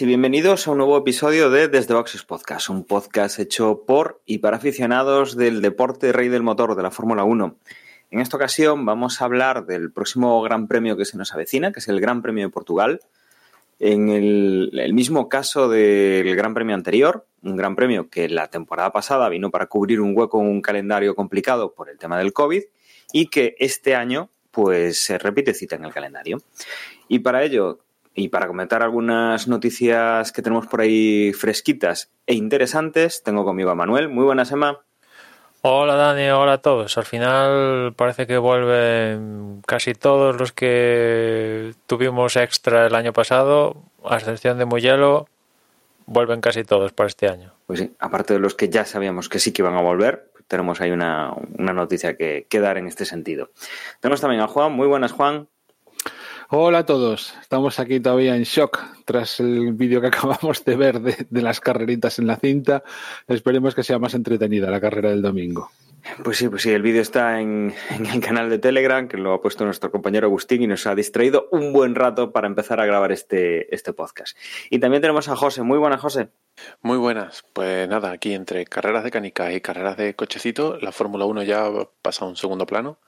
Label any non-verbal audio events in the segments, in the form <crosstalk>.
y bienvenidos a un nuevo episodio de Desde Boxes Podcast, un podcast hecho por y para aficionados del deporte rey del motor de la Fórmula 1. En esta ocasión vamos a hablar del próximo Gran Premio que se nos avecina, que es el Gran Premio de Portugal. En el, el mismo caso del Gran Premio anterior, un Gran Premio que la temporada pasada vino para cubrir un hueco en un calendario complicado por el tema del COVID y que este año pues se repite cita en el calendario. Y para ello y para comentar algunas noticias que tenemos por ahí fresquitas e interesantes, tengo conmigo a Manuel. Muy buenas, Emma. Hola Dani, hola a todos. Al final parece que vuelven casi todos los que tuvimos extra el año pasado, a excepción de Muyelo, vuelven casi todos para este año. Pues sí, aparte de los que ya sabíamos que sí que iban a volver, tenemos ahí una, una noticia que, que dar en este sentido. Tenemos también a Juan. Muy buenas, Juan. Hola a todos, estamos aquí todavía en shock tras el vídeo que <laughs> acabamos de ver de, de, las carreritas en la cinta. Esperemos que sea más entretenida la carrera del domingo. Pues sí, pues sí, el vídeo está en, en, el canal de Telegram, que lo ha puesto nuestro compañero Agustín y nos ha distraído un buen rato para empezar a grabar este, este podcast. Y también tenemos a José. Muy buenas, José. Muy buenas. Pues nada, aquí entre carreras de canica y carreras de cochecito, la Fórmula 1 ya pasa a un segundo plano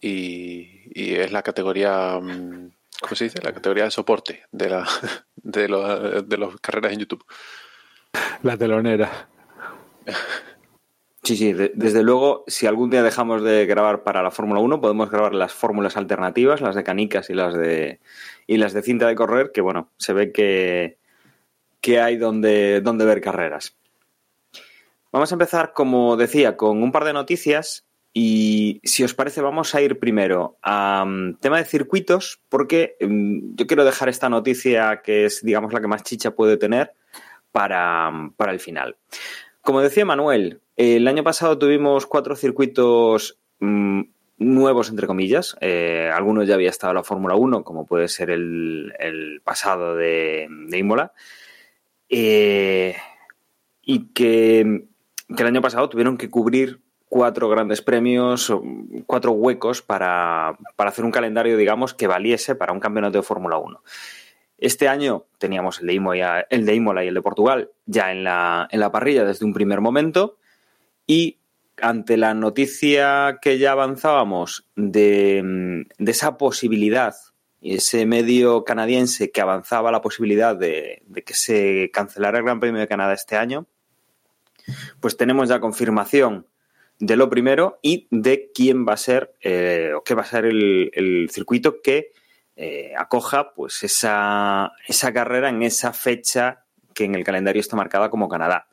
y, y, es la categoría, mm, ¿cómo se dice? La categoría de soporte de, la, <laughs> de, lo, de las carreras en YouTube. La telonera. Sí, sí, de, desde luego, si algún día dejamos de grabar para la Fórmula 1, podemos grabar las fórmulas alternativas, las de canicas y las de, y las de cinta de correr, que bueno, se ve que, que hay donde, donde ver carreras. Vamos a empezar, como decía, con un par de noticias y si os parece, vamos a ir primero a um, tema de circuitos, porque um, yo quiero dejar esta noticia, que es, digamos, la que más chicha puede tener, para, um, para el final. Como decía Manuel, el año pasado tuvimos cuatro circuitos nuevos, entre comillas. Eh, algunos ya había estado en la Fórmula 1, como puede ser el, el pasado de, de Imola. Eh, y que el año pasado tuvieron que cubrir cuatro grandes premios, cuatro huecos para, para, hacer un calendario, digamos, que valiese para un campeonato de Fórmula 1. Este año teníamos el de, Imola, y el de Portugal ya en la, en la parrilla desde un primer momento y ante la noticia que ya avanzábamos de, de esa posibilidad ese medio canadiense que avanzaba la posibilidad de, de que se cancelara el Gran Premio de Canadá este año, pues tenemos ya confirmación de lo primero y de quién va a ser eh, o qué va a ser el, el circuito que eh, acoja pues esa, esa carrera en esa fecha que en el calendario está marcada como Canadá.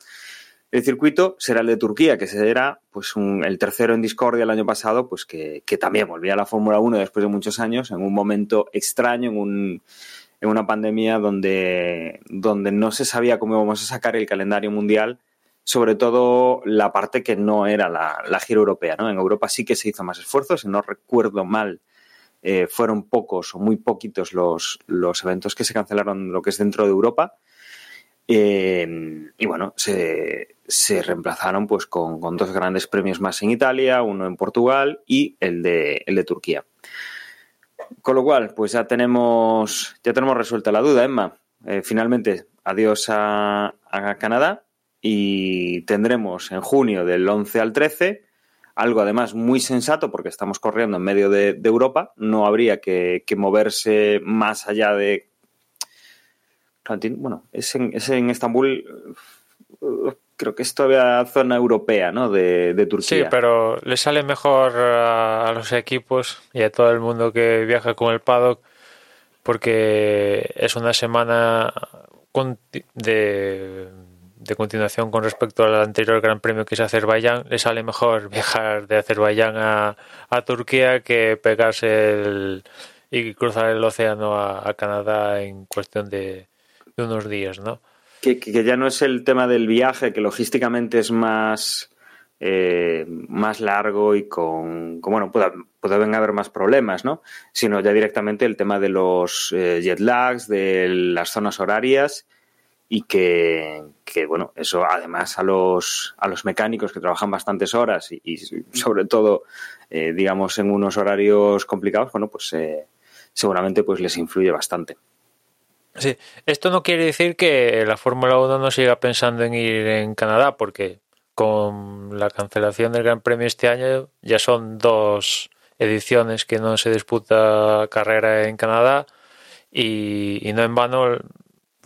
El circuito será el de Turquía, que será pues un, el tercero en discordia el año pasado, pues que, que también volvía a la Fórmula 1 después de muchos años, en un momento extraño, en, un, en una pandemia donde, donde no se sabía cómo íbamos a sacar el calendario mundial sobre todo la parte que no era la, la, gira europea. ¿no? En Europa sí que se hizo más esfuerzos, si no recuerdo mal, eh, fueron pocos o muy poquitos los, los, eventos que se cancelaron lo que es dentro de Europa. Eh, y bueno, se, se reemplazaron pues con, con, dos grandes premios más en Italia, uno en Portugal y el de, el de Turquía. Con lo cual, pues ya tenemos, ya tenemos resuelta la duda, Emma. Eh, finalmente, adiós a, a Canadá y tendremos en junio del 11 al 13 algo además muy sensato porque estamos corriendo en medio de, Europa, no habría que, moverse más allá de... Bueno, es en, es en Estambul, creo que es todavía zona europea, ¿no? De, Turquía. Sí, pero le sale mejor a, a, los equipos y a todo el mundo que viaja con el paddock porque es una semana de de continuación con respecto al anterior Gran Premio que es Azerbaiyán, le sale mejor <laughs> viajar de Azerbaiyán a, a Turquía que pegarse el, y cruzar el océano a, Canadá en cuestión de, unos días, ¿no? Que, que, ya no es el tema del viaje, que logísticamente es más, eh, más largo y con, con bueno, pueden haber más problemas, ¿no? Sino ya directamente el tema de los eh, jet lags, de las zonas horarias y que, que, bueno, eso además a los, a los mecánicos que trabajan bastantes horas y, sobre todo, eh, digamos, en unos horarios complicados, bueno, pues eh, seguramente pues les influye bastante. Sí, esto no quiere decir que la Fórmula 1 no siga pensando en ir en Canadá, porque con la cancelación del Gran Premio este año ya son dos ediciones que no se disputa carrera en Canadá y no en vano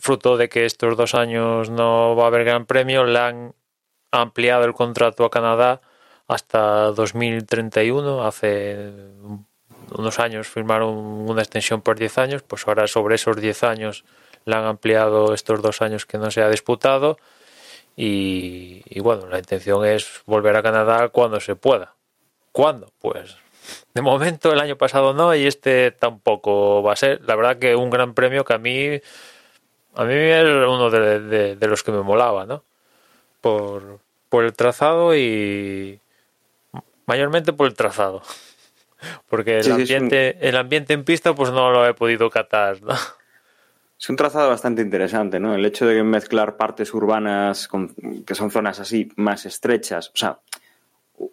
fruto de que estos dos años no va a haber Gran Premio, le han ampliado el contrato a Canadá hasta 2031. Hace unos años firmaron una extensión por 10 años, pues ahora sobre esos 10 años le han ampliado estos dos años que no se ha disputado. Y, bueno, la intención es volver a Canadá cuando se pueda. ¿Cuándo? Pues de momento el año pasado no y este tampoco va a ser. La verdad que un gran premio que a mí a mí es uno de, de, de los que me molaba, ¿no? Por, por el trazado y mayormente por el trazado. <laughs> Porque el, Sí, ambiente, el ambiente en pista pues no lo he podido catar, ¿no? Es un trazado bastante interesante, ¿no? El hecho de mezclar partes urbanas con, que son zonas así más estrechas. O sea,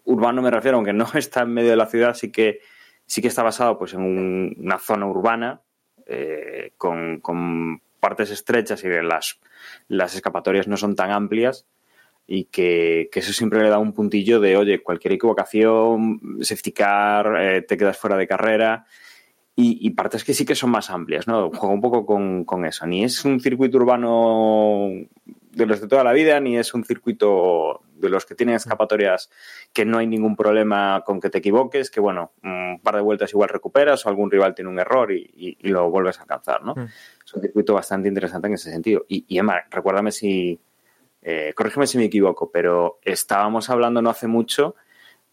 urbano me refiero, aunque no <laughs> está en medio de la ciudad, sí que, sí que está basado pues, en un- una zona urbana eh, con, con partes estrechas y que las, las escapatorias no son tan amplias y que, que eso siempre le da un puntillo de, oye, cualquier equivocación, safety car, eh, te quedas fuera de carrera y, y partes que sí que son más amplias, ¿no? Juega un poco con, con eso. Ni es un circuito urbano de los de toda la vida, ni es un circuito de los que tienen escapatorias que no hay ningún problema con que te equivoques, que bueno, un par de vueltas igual recuperas o algún rival tiene un error y, y- y lo vuelves a alcanzar, ¿no? Mm. Es un circuito bastante interesante en ese sentido. Y, y Emma, recuérdame si, eh, corrígeme si me equivoco, pero estábamos hablando no hace mucho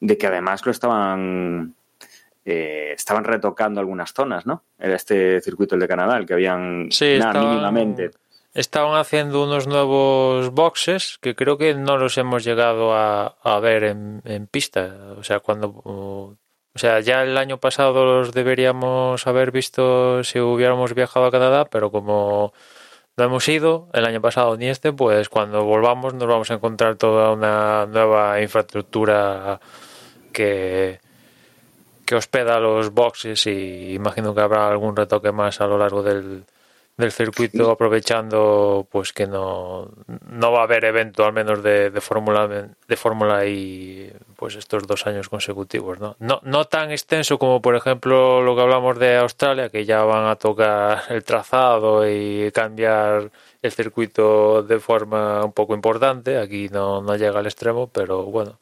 de que además lo estaban eh, estaban retocando algunas zonas, ¿no? Era este circuito el de Canadá, el que habían Sí, nada, estaban- mínimamente. Estaban haciendo unos nuevos boxes que creo que no los hemos llegado a, a ver en, en pista. O sea, cuando. O sea, ya el año pasado los deberíamos haber visto si hubiéramos viajado a Canadá, pero como no hemos ido el año pasado ni este, pues cuando volvamos nos vamos a encontrar toda una nueva infraestructura que, que hospeda los boxes y imagino que habrá algún retoque más a lo largo del, del circuito aprovechando pues que no, no va a haber evento al menos de, de fórmula de fórmula y pues estos dos años consecutivos ¿no? no no tan extenso como por ejemplo lo que hablamos de Australia que ya van a tocar el trazado y cambiar el circuito de forma un poco importante aquí no, no llega al extremo pero bueno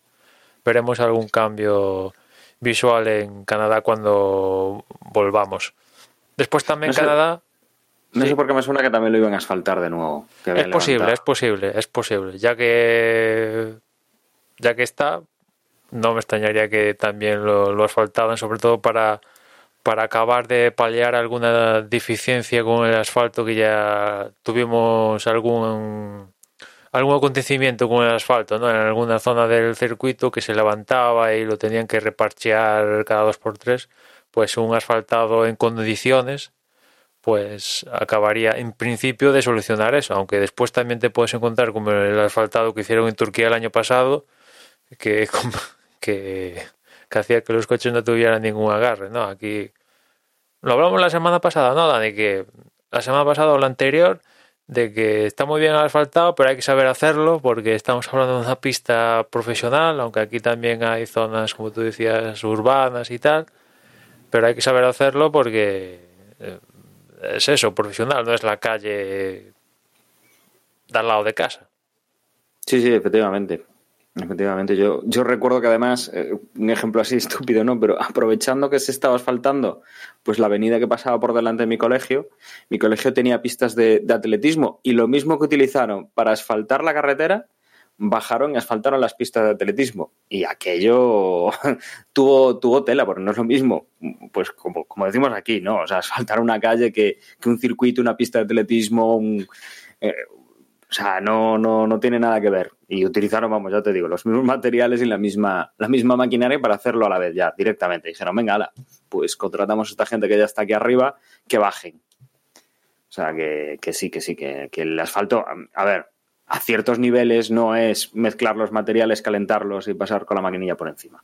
veremos algún cambio visual en Canadá cuando volvamos después también No sé. Canadá No Sí. sé por qué me suena que también lo iban a asfaltar de nuevo. que es posible, es posible, es posible. Ya que ya que está, no me extrañaría que también lo, lo asfaltaban, sobre todo para, para acabar de paliar alguna deficiencia con el asfalto que ya tuvimos algún algún acontecimiento con el asfalto, ¿no? En alguna zona del circuito que se levantaba y lo tenían que reparchear cada dos por tres, pues un asfaltado en condiciones pues acabaría en principio de solucionar eso, aunque después también te puedes encontrar como el asfaltado que hicieron en Turquía el año pasado, que, <laughs> que, que hacía que los coches no tuvieran ningún agarre, ¿no? Aquí lo hablamos la semana pasada, ¿no, Dani? Que la semana pasada o la anterior, de que está muy bien el asfaltado, pero hay que saber hacerlo porque estamos hablando de una pista profesional, aunque aquí también hay zonas, como tú decías, urbanas y tal, pero hay que saber hacerlo porque eh, es eso, profesional, no es la calle de al lado de casa. Sí, sí, efectivamente. Efectivamente, yo, yo recuerdo que además, eh, un ejemplo así <laughs> estúpido, ¿no? Pero aprovechando que se estaba asfaltando, pues la avenida que pasaba por delante de mi colegio, mi colegio tenía pistas de, de atletismo y lo mismo que utilizaron para asfaltar la carretera, bajaron y asfaltaron las pistas de atletismo. Y aquello <laughs> tuvo, tuvo tela, porque no es lo mismo, pues como, como decimos aquí, ¿no? O sea, asfaltar una calle que, que un circuito, una pista de atletismo, un, eh, O sea, no, no, no tiene nada que ver. Y utilizaron, vamos, ya te digo, los mismos materiales y la misma, la misma maquinaria para hacerlo a la vez ya, directamente. Dijeron, venga, ala, pues contratamos a esta gente que ya está aquí arriba, que bajen. O sea, que, que sí, que sí, que, que el asfalto, a ver, a ciertos niveles no es mezclar los materiales, calentarlos y pasar con la maquinilla por encima.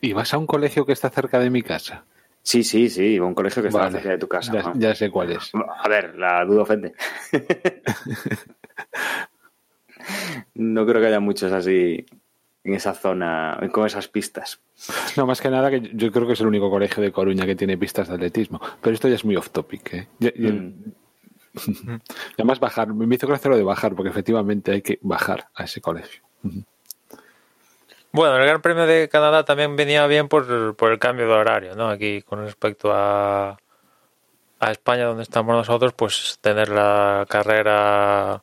¿Y vas a un colegio que está cerca de mi casa? Sí, sí, sí, un colegio que está cerca de tu casa. Ya, ¿no? ya sé cuál es. <laughs> A ver, la duda ofende. <laughs> no creo que haya muchos así en esa zona, con esas pistas. No, más que nada que yo creo que es el único colegio de Coruña que tiene pistas de atletismo. Pero esto ya es muy off topic. ¿eh? Mm. <laughs> además bajar, me hizo gracia lo de bajar, porque efectivamente hay que bajar a ese colegio. Bueno, el Gran Premio de Canadá también venía bien por, por el cambio de horario, ¿no? Aquí con respecto a, a España, donde estamos nosotros, pues tener la carrera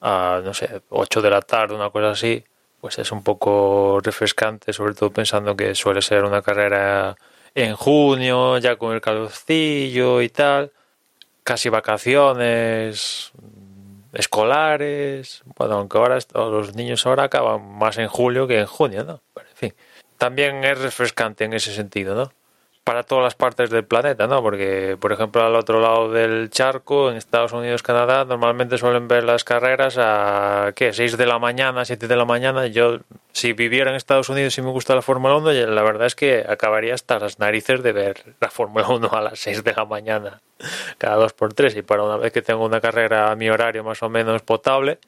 a, no sé, 8 de la tarde, una cosa así, pues es un poco refrescante, sobre todo pensando que suele ser una carrera en junio, ya con el calorcillo y tal, casi vacaciones escolares, bueno, aunque ahora los niños ahora acaban más en julio que en junio, ¿no? Pero en fin, también es refrescante en ese sentido, ¿no? Para todas las partes del planeta, ¿no? Porque, por ejemplo, al otro lado del charco, en Estados Unidos, Canadá, normalmente suelen ver las carreras a, ¿qué? 6 de la mañana, 7 de la mañana. Yo, si viviera en Estados Unidos y me gusta la Fórmula 1, ya la verdad es que acabaría hasta las narices de ver la Fórmula 1 a las 6 de la mañana, cada dos por tres. Y para una vez que tengo una carrera a mi horario más o menos potable,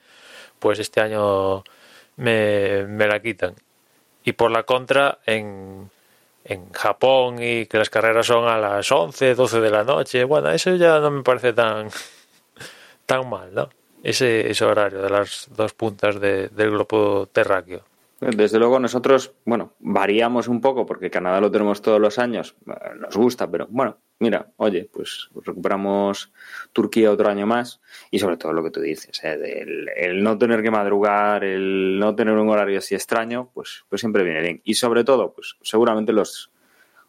pues este año me, me la quitan. Y por la contra, en, en Japón y que las carreras son a las 11, 12 de la noche, bueno, eso ya no me parece tan, <laughs> tan mal, ¿no? Ese, horario de las dos puntas de- del globo terráqueo. Desde luego nosotros, bueno, variamos un poco porque Canadá lo tenemos todos los años, eh, nos gusta, pero bueno, mira, oye, pues recuperamos Turquía otro año más y sobre todo lo que tú dices, eh, del- el no tener que madrugar, el no tener un horario así extraño, pues, pues siempre viene bien. Y sobre todo, pues seguramente los,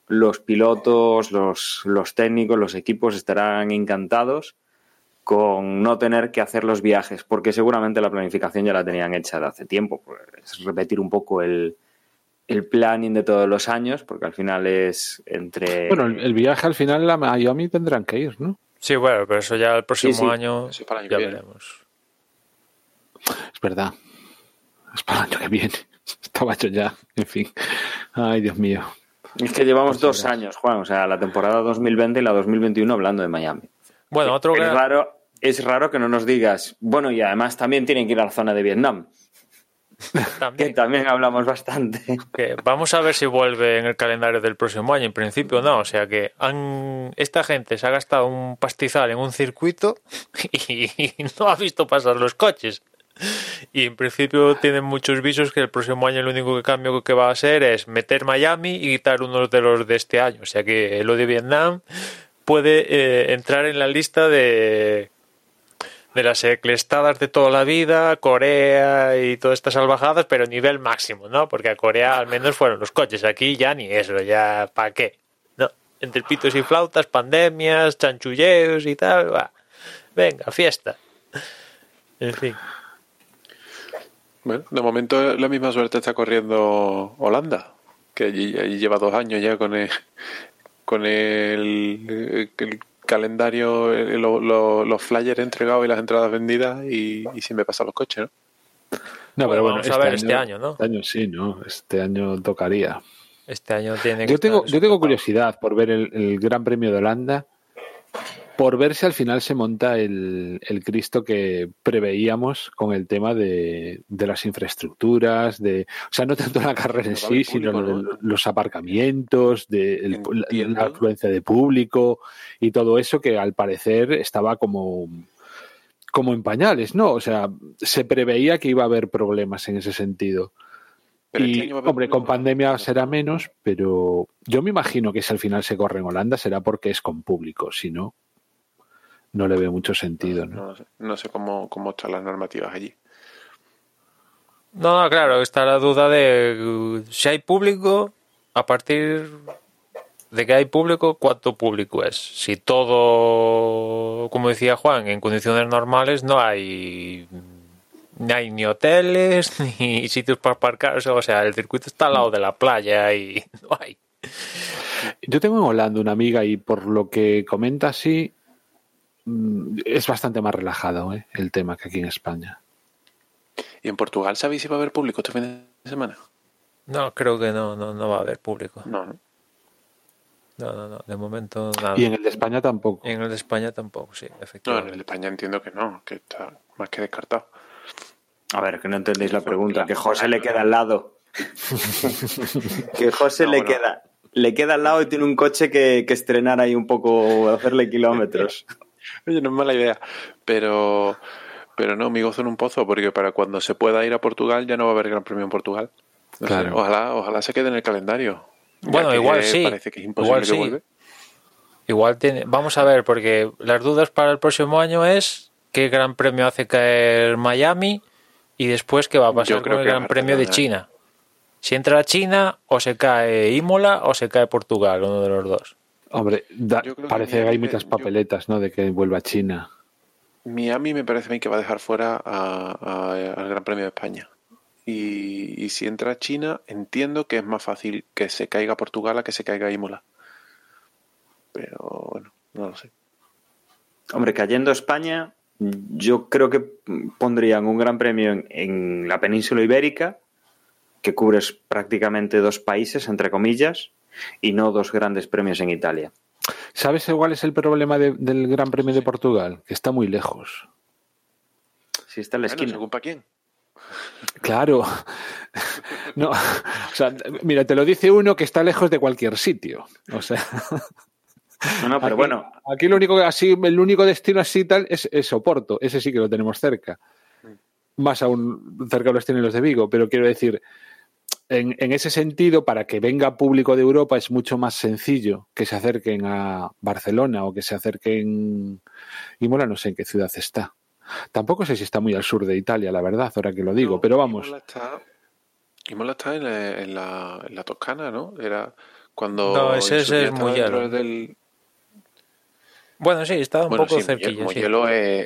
los pilotos, los, los técnicos, los equipos estarán encantados con no tener que hacer los viajes, porque seguramente la planificación ya la tenían hecha de hace tiempo. Pues, es repetir un poco el, el planning de todos los años, porque al final es entre... Bueno, el, el viaje al final a Miami tendrán que ir, ¿no? Sí, bueno, pero eso ya el próximo Sí, sí. año Eso para el año ya que viene. veremos. Es verdad. Es para el año que viene. <laughs> Estaba yo ya. En fin. Ay, Dios mío. Es que llevamos Pues dos años, Juan, o sea, la temporada 2020 y la 2021 hablando de Miami. Bueno, otro es raro, es raro que no nos digas, bueno, y además también tienen que ir a la zona de Vietnam, que también, hablamos bastante. que vamos a ver si vuelve en el calendario del próximo año. En principio no, o sea que han, esta gente se ha gastado un pastizal en un circuito <laughs> y no ha visto pasar los coches. Y en principio tienen muchos visos que el próximo año el único cambio que va a ser es meter Miami y quitar uno de los de este año. O sea que lo de Vietnam puede eh, entrar en la lista de, de las eclestadas de toda la vida, Corea y todas estas salvajadas, pero nivel máximo, ¿no? Porque a Corea al menos fueron los coches, aquí ya ni eso, ya ¿para qué? No, entre pitos y flautas, pandemias, chanchulleos y tal, va. Venga, fiesta. En fin. Bueno, de momento la misma suerte está corriendo Holanda, que allí, allí lleva dos años ya con el, con el, el calendario, el- lo- lo- los flyers entregados y las entradas vendidas y, y sin me pasan los coches, ¿no? No, Bueno, pero bueno, vamos a ver este año, ¿no? Este año sí, ¿no? Este año tocaría. Este año tiene que Yo tengo, yo tengo curiosidad por ver el, el Gran Premio de Holanda, por ver si al final se monta el, el Cristo que preveíamos con el tema de, de las infraestructuras, de, o sea, no tanto la carrera en sí, sino los aparcamientos, de el- la, afluencia de público y todo eso que al parecer estaba como como en pañales, ¿no? O sea, se preveía que iba a haber problemas en ese sentido. Pero este y, hombre, con pandemia será menos, pero yo me imagino que si al final se corre en Holanda será porque es con público, si no, no le veo mucho sentido, ¿no? No, sé, no sé cómo, cómo están las normativas allí. No, no, claro, está la duda de uh, si hay público, a partir de que hay público, ¿cuánto público es? Si todo, como decía Juan, en condiciones normales no hay ni hay ni hoteles, <laughs> ni sitios para aparcar. O sea, el circuito está al lado de la playa y <laughs> no hay. Yo tengo en Holanda una amiga y por lo que comenta sí, es bastante más relajado ¿eh? el tema que aquí en España. ¿Y en Portugal sabéis si va a haber público este fin de semana? No, creo que no, no, no va a haber público. No, no. No, no, no. De momento nada. Y en el de España tampoco. En el de España tampoco, sí, No, en efectivamente. el de España entiendo que no, que está más que descartado. A ver, que no entendéis la pregunta. Que José le queda al lado. <laughs> que José No, le bueno. queda. Le queda al lado y tiene un coche que, que estrenar ahí un poco, hacerle kilómetros. <laughs> <laughs> Oye, no es mala idea, pero pero no, mi gozo en un pozo, porque para cuando se pueda ir a Portugal ya no va a haber Gran Premio en Portugal. No sé, Claro. ojalá, ojalá se quede en el calendario. Bueno, que igual sí. Parece que es imposible Igual que sí. Igual tiene. Vamos a ver, porque las dudas para el próximo año es qué gran premio hace caer Miami y después qué va a pasar creo con el gran premio de. China. Si entra China, o se cae Imola o se cae Portugal, uno de los dos. Hombre, da- Yo creo que parece que hay muchas yo- papeletas, ¿no? De que vuelva a China. Miami me parece a mí que va a dejar fuera a- a- al Gran Premio de España. Y, y si entra China, entiendo que es más fácil que se caiga Portugal a que se caiga Imola. Pero bueno, no lo sé. Hombre, cayendo España, yo creo que pondrían un gran premio en, en la península ibérica, que cubres prácticamente dos países, entre comillas, y no dos grandes premios en Italia. ¿Sabes cuál es el problema de- del Gran Premio de Portugal? Que está muy lejos. Si está en la Bueno, esquina. según para quién. Claro. <laughs> No, o sea, mira, te lo dice uno que está lejos de cualquier sitio. O sea, No, no, pero aquí, bueno, aquí lo único que así, el único destino así tal es, es Oporto. Ese sí que lo tenemos cerca. Más aún cerca los tienen los de Vigo. Pero quiero decir, en, en ese sentido, para que venga público de Europa es mucho más sencillo que se acerquen a Barcelona o que se acerquen. Imola no sé en qué ciudad está. Tampoco sé si está muy al sur de Italia, la verdad, ahora que lo digo, No, pero vamos. Imola está, Imola está en, la, en, la, en la Toscana, ¿no? Era cuando. No, ese- ese es Del, Bueno, sí, está un bueno, poco sí, cerquilla. sí. Mugello es,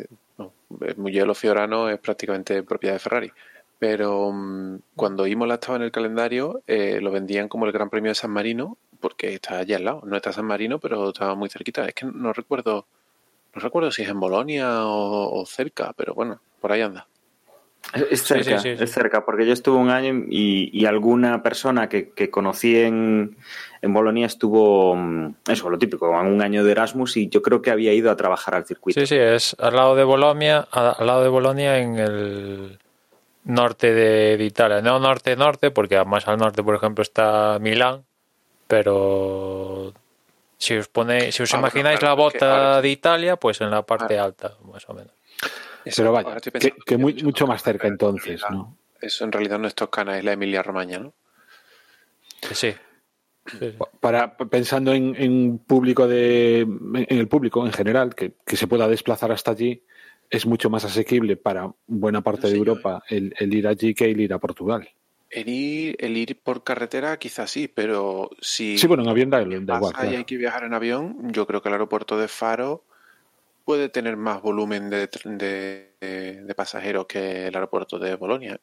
es- no, Mugello Fiorano es prácticamente propiedad de Ferrari. Pero mm, cuando Imola estaba en el calendario, eh, lo vendían como el Gran Premio de San Marino, porque está allá al lado. No está San Marino, pero estaba muy cerquita. Es que no recuerdo, no recuerdo si es en Bolonia o, o cerca, pero bueno, por ahí anda. es- es Sí, sí, cerca, sí, sí. es cerca, porque yo estuve un año y, y alguna persona que, que conocí en, en Bolonia estuvo, mm, eso, lo típico, un año de Erasmus y yo creo que había ido a trabajar al circuito. Sí, sí, es al lado de Bolonia, al lado de Bolonia en el norte de, de Italia. No norte-norte, porque más al norte, por ejemplo, está Milán, pero si os ponéis, si os Ah, bueno, imagináis claro, la bota ahora- de Italia, pues en la parte alta, más o menos. Pero vaya, que, muy- mucho más cerca en entonces, ¿no? Eso en realidad no es Toscana, es la Emilia Romagna, ¿no? Sí, sí. Sí, sí. Para pensando en, en público de en el público en general que, que se pueda desplazar hasta allí es mucho más asequible para buena parte de Europa el, el ir allí que el ir a Portugal. El ir, el ir por carretera quizás sí, pero si Sí, bueno, en avión da, da igual. claro. hay que viajar en avión, yo creo que el aeropuerto de Faro puede tener más volumen de, de, de- de pasajeros que el aeropuerto de Bolonia.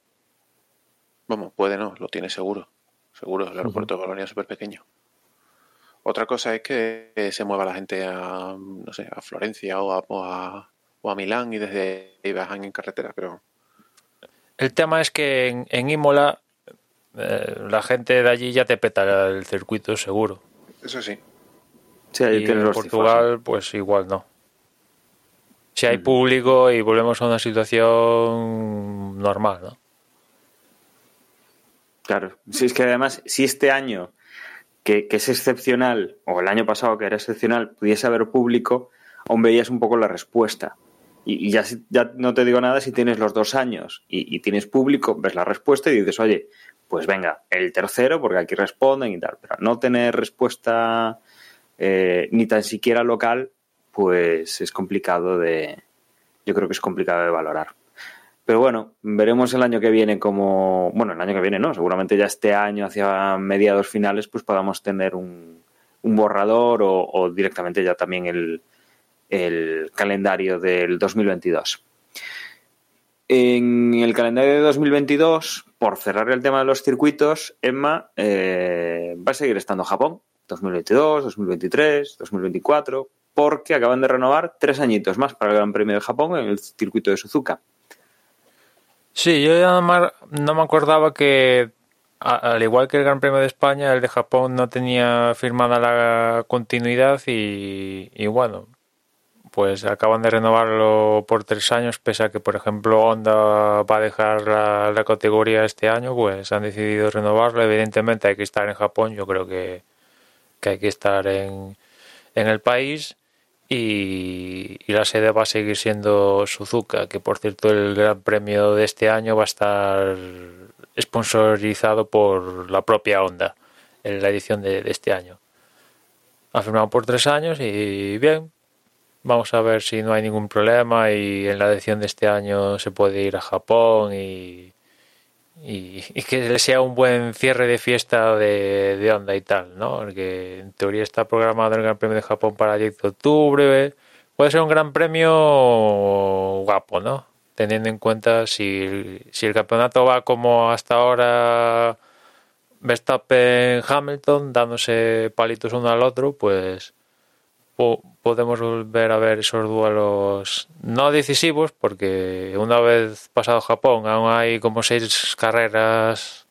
Vamos, puede no, lo tiene seguro. Seguro, el aeropuerto de Bolonia es súper pequeño. Otra cosa es que eh, se mueva la gente a, no sé, a Florencia o a, o a, o a Milán y desde ahí viajan en carretera, pero El tema es que en, en Imola eh, la gente de allí ya te peta el circuito seguro. eso sí. Sí, ahí y tienes en los Portugal, pues igual no. Si hay público y volvemos a una situación normal, ¿no? Claro, si es que además, si este año, que, que es excepcional, o el año pasado que era excepcional, pudiese haber público, aún veías un poco la respuesta. Y, ya, ya no te digo nada si tienes los dos años y, tienes público, ves la respuesta y dices, oye, pues venga, el tercero, porque aquí responden y tal. Pero no tener respuesta eh, ni tan siquiera local, pues es complicado de. Yo creo que es complicado de valorar. Pero bueno, veremos el año que viene como. Bueno, el año que viene no, seguramente ya este año, hacia mediados finales, pues podamos tener un, un borrador o directamente ya también el, el calendario del 2022. en el calendario de 2022, por cerrar el tema de los circuitos, Emma eh, va a seguir estando Japón. 2022, 2023, 2024, porque acaban de renovar tres añitos más para el Gran Premio de Japón en el circuito de Suzuka. Sí, yo ya no me acordaba que, al igual que el Gran Premio de España, el de Japón no tenía firmada la continuidad y, y bueno, pues acaban de renovarlo por tres años, pese a que, por ejemplo, Honda va a dejar la, categoría este año, pues han decidido renovarlo. Evidentemente hay que estar en Japón, yo creo que, que hay que estar en, en el país. Y, la sede va a seguir siendo Suzuka, que por cierto el Gran Premio de este año va a estar sponsorizado por la propia Honda en la edición de este año. Ha firmado por tres años y bien, Vamos a ver si no hay ningún problema y en la edición de este año se puede ir a Japón y, y, que sea un buen cierre de fiesta de, onda y tal, ¿no? Porque en teoría está programado el Gran Premio de Japón para el 10 de octubre. Puede ser un gran premio guapo, ¿no? Teniendo en cuenta si, el campeonato va como hasta ahora Verstappen Hamilton dándose palitos uno al otro, pues podemos volver a ver esos duelos no decisivos, porque una vez pasado Japón aún hay como seis carreras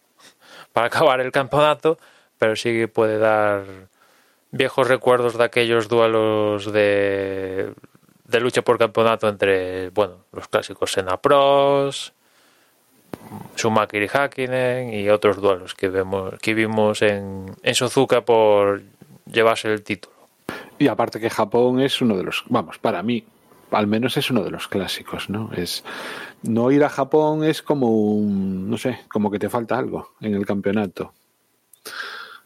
para <laughs> acabar el campeonato, pero sí puede dar viejos recuerdos de aquellos duelos de, lucha por campeonato entre bueno los clásicos Senna Pros, Schumacher y Hakkinen y otros duelos que vemos que vimos en Suzuka por llevarse el título. Y aparte que Japón es uno de los, vamos, para mí, al menos es uno de los clásicos, ¿no? Es no ir a Japón es como un, no sé, como que te falta algo en el campeonato.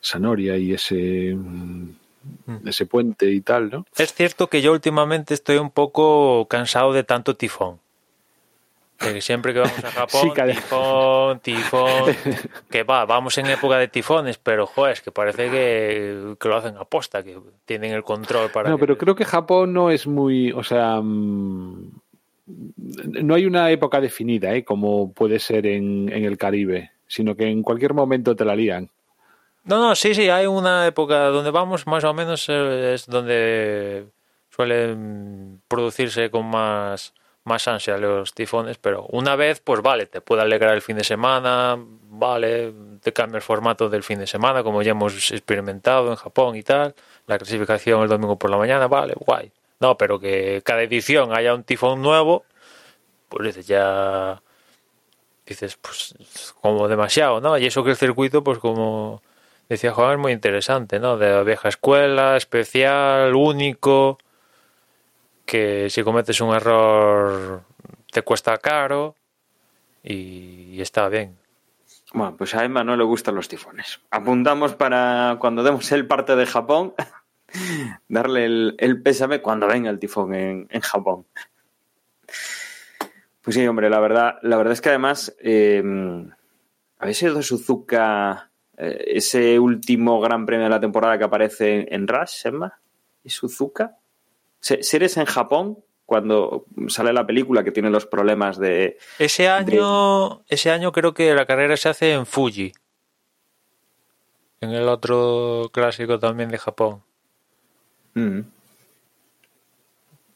Sanoria y ese mm, ese puente y tal, ¿no? Es cierto que yo últimamente estoy un poco cansado de tanto tifón siempre que vamos a <laughs> Japón, tifón, tifón, <laughs> que va, vamos en época de tifones, pero joder, es que parece que, lo hacen aposta, que tienen el control para... No, pero creo que Japón no es muy, o sea, mm, no hay una época definida, ¿eh? como puede ser en, en el Caribe, sino que en cualquier momento te la lían. No, no, sí, sí, hay una época donde vamos, más o menos eh, es donde suelen producirse con más más ansia los tifones, pero una vez, pues vale, te puede alegrar el fin de semana, vale, te cambia el formato del fin de semana, como ya hemos experimentado en Japón y tal, la clasificación el domingo por la mañana, vale, guay. No, pero que cada edición haya un tifón nuevo, pues ya dices, pues como demasiado, ¿no? Y eso que el circuito, pues como decía Juan, es muy interesante, ¿no? De la vieja escuela, especial, único que si cometes un error te cuesta caro y, está bien. Bueno, pues a Emma no le gustan los tifones. Apuntamos para cuando demos el parte de Japón, <laughs> darle el, pésame cuando venga el tifón en, Japón. Pues sí, hombre, la verdad, la verdad es que además eh, habéis sido Suzuka eh, ese último gran premio de la temporada que aparece en Rush, Emma, y Suzuka. Seres en Japón, cuando sale la película que tiene los problemas de. Ese año, ese año creo que la carrera se hace en Fuji. En el otro clásico también de Japón. Mm.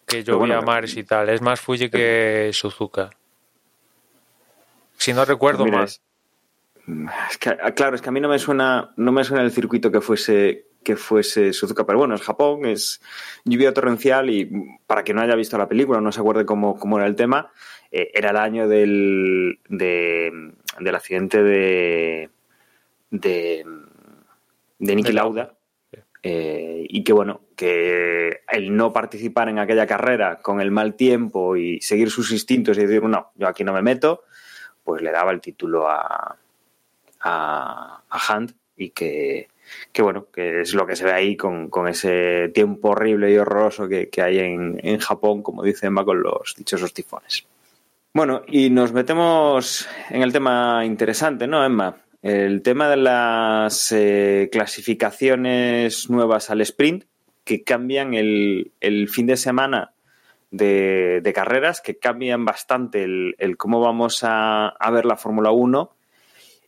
Que yo voy a Mars y tal. Es más Fuji que Suzuka. Si no recuerdo más. claro, es que a mí no me suena, no me suena el circuito que fuese que fuese Suzuka. Pero bueno, es Japón, es lluvia torrencial y para quien no haya visto la película, no se acuerde cómo, cómo era el tema, eh, era el año del, del accidente de, de, de Niki Lauda. Eh, y que bueno, que el no participar en aquella carrera con el mal tiempo y seguir sus instintos y decir, no, yo aquí no me meto, pues le daba el título a, a, a Hunt y que, que bueno, que es lo que se ve ahí con, ese tiempo horrible y horroroso que, hay en, Japón, como dice Emma, con los dichosos tifones. Bueno, y nos metemos en el tema interesante, ¿no, Emma? El tema de las eh, clasificaciones nuevas al sprint que cambian el, fin de semana de, carreras que cambian bastante el, el cómo vamos a, a ver la Fórmula 1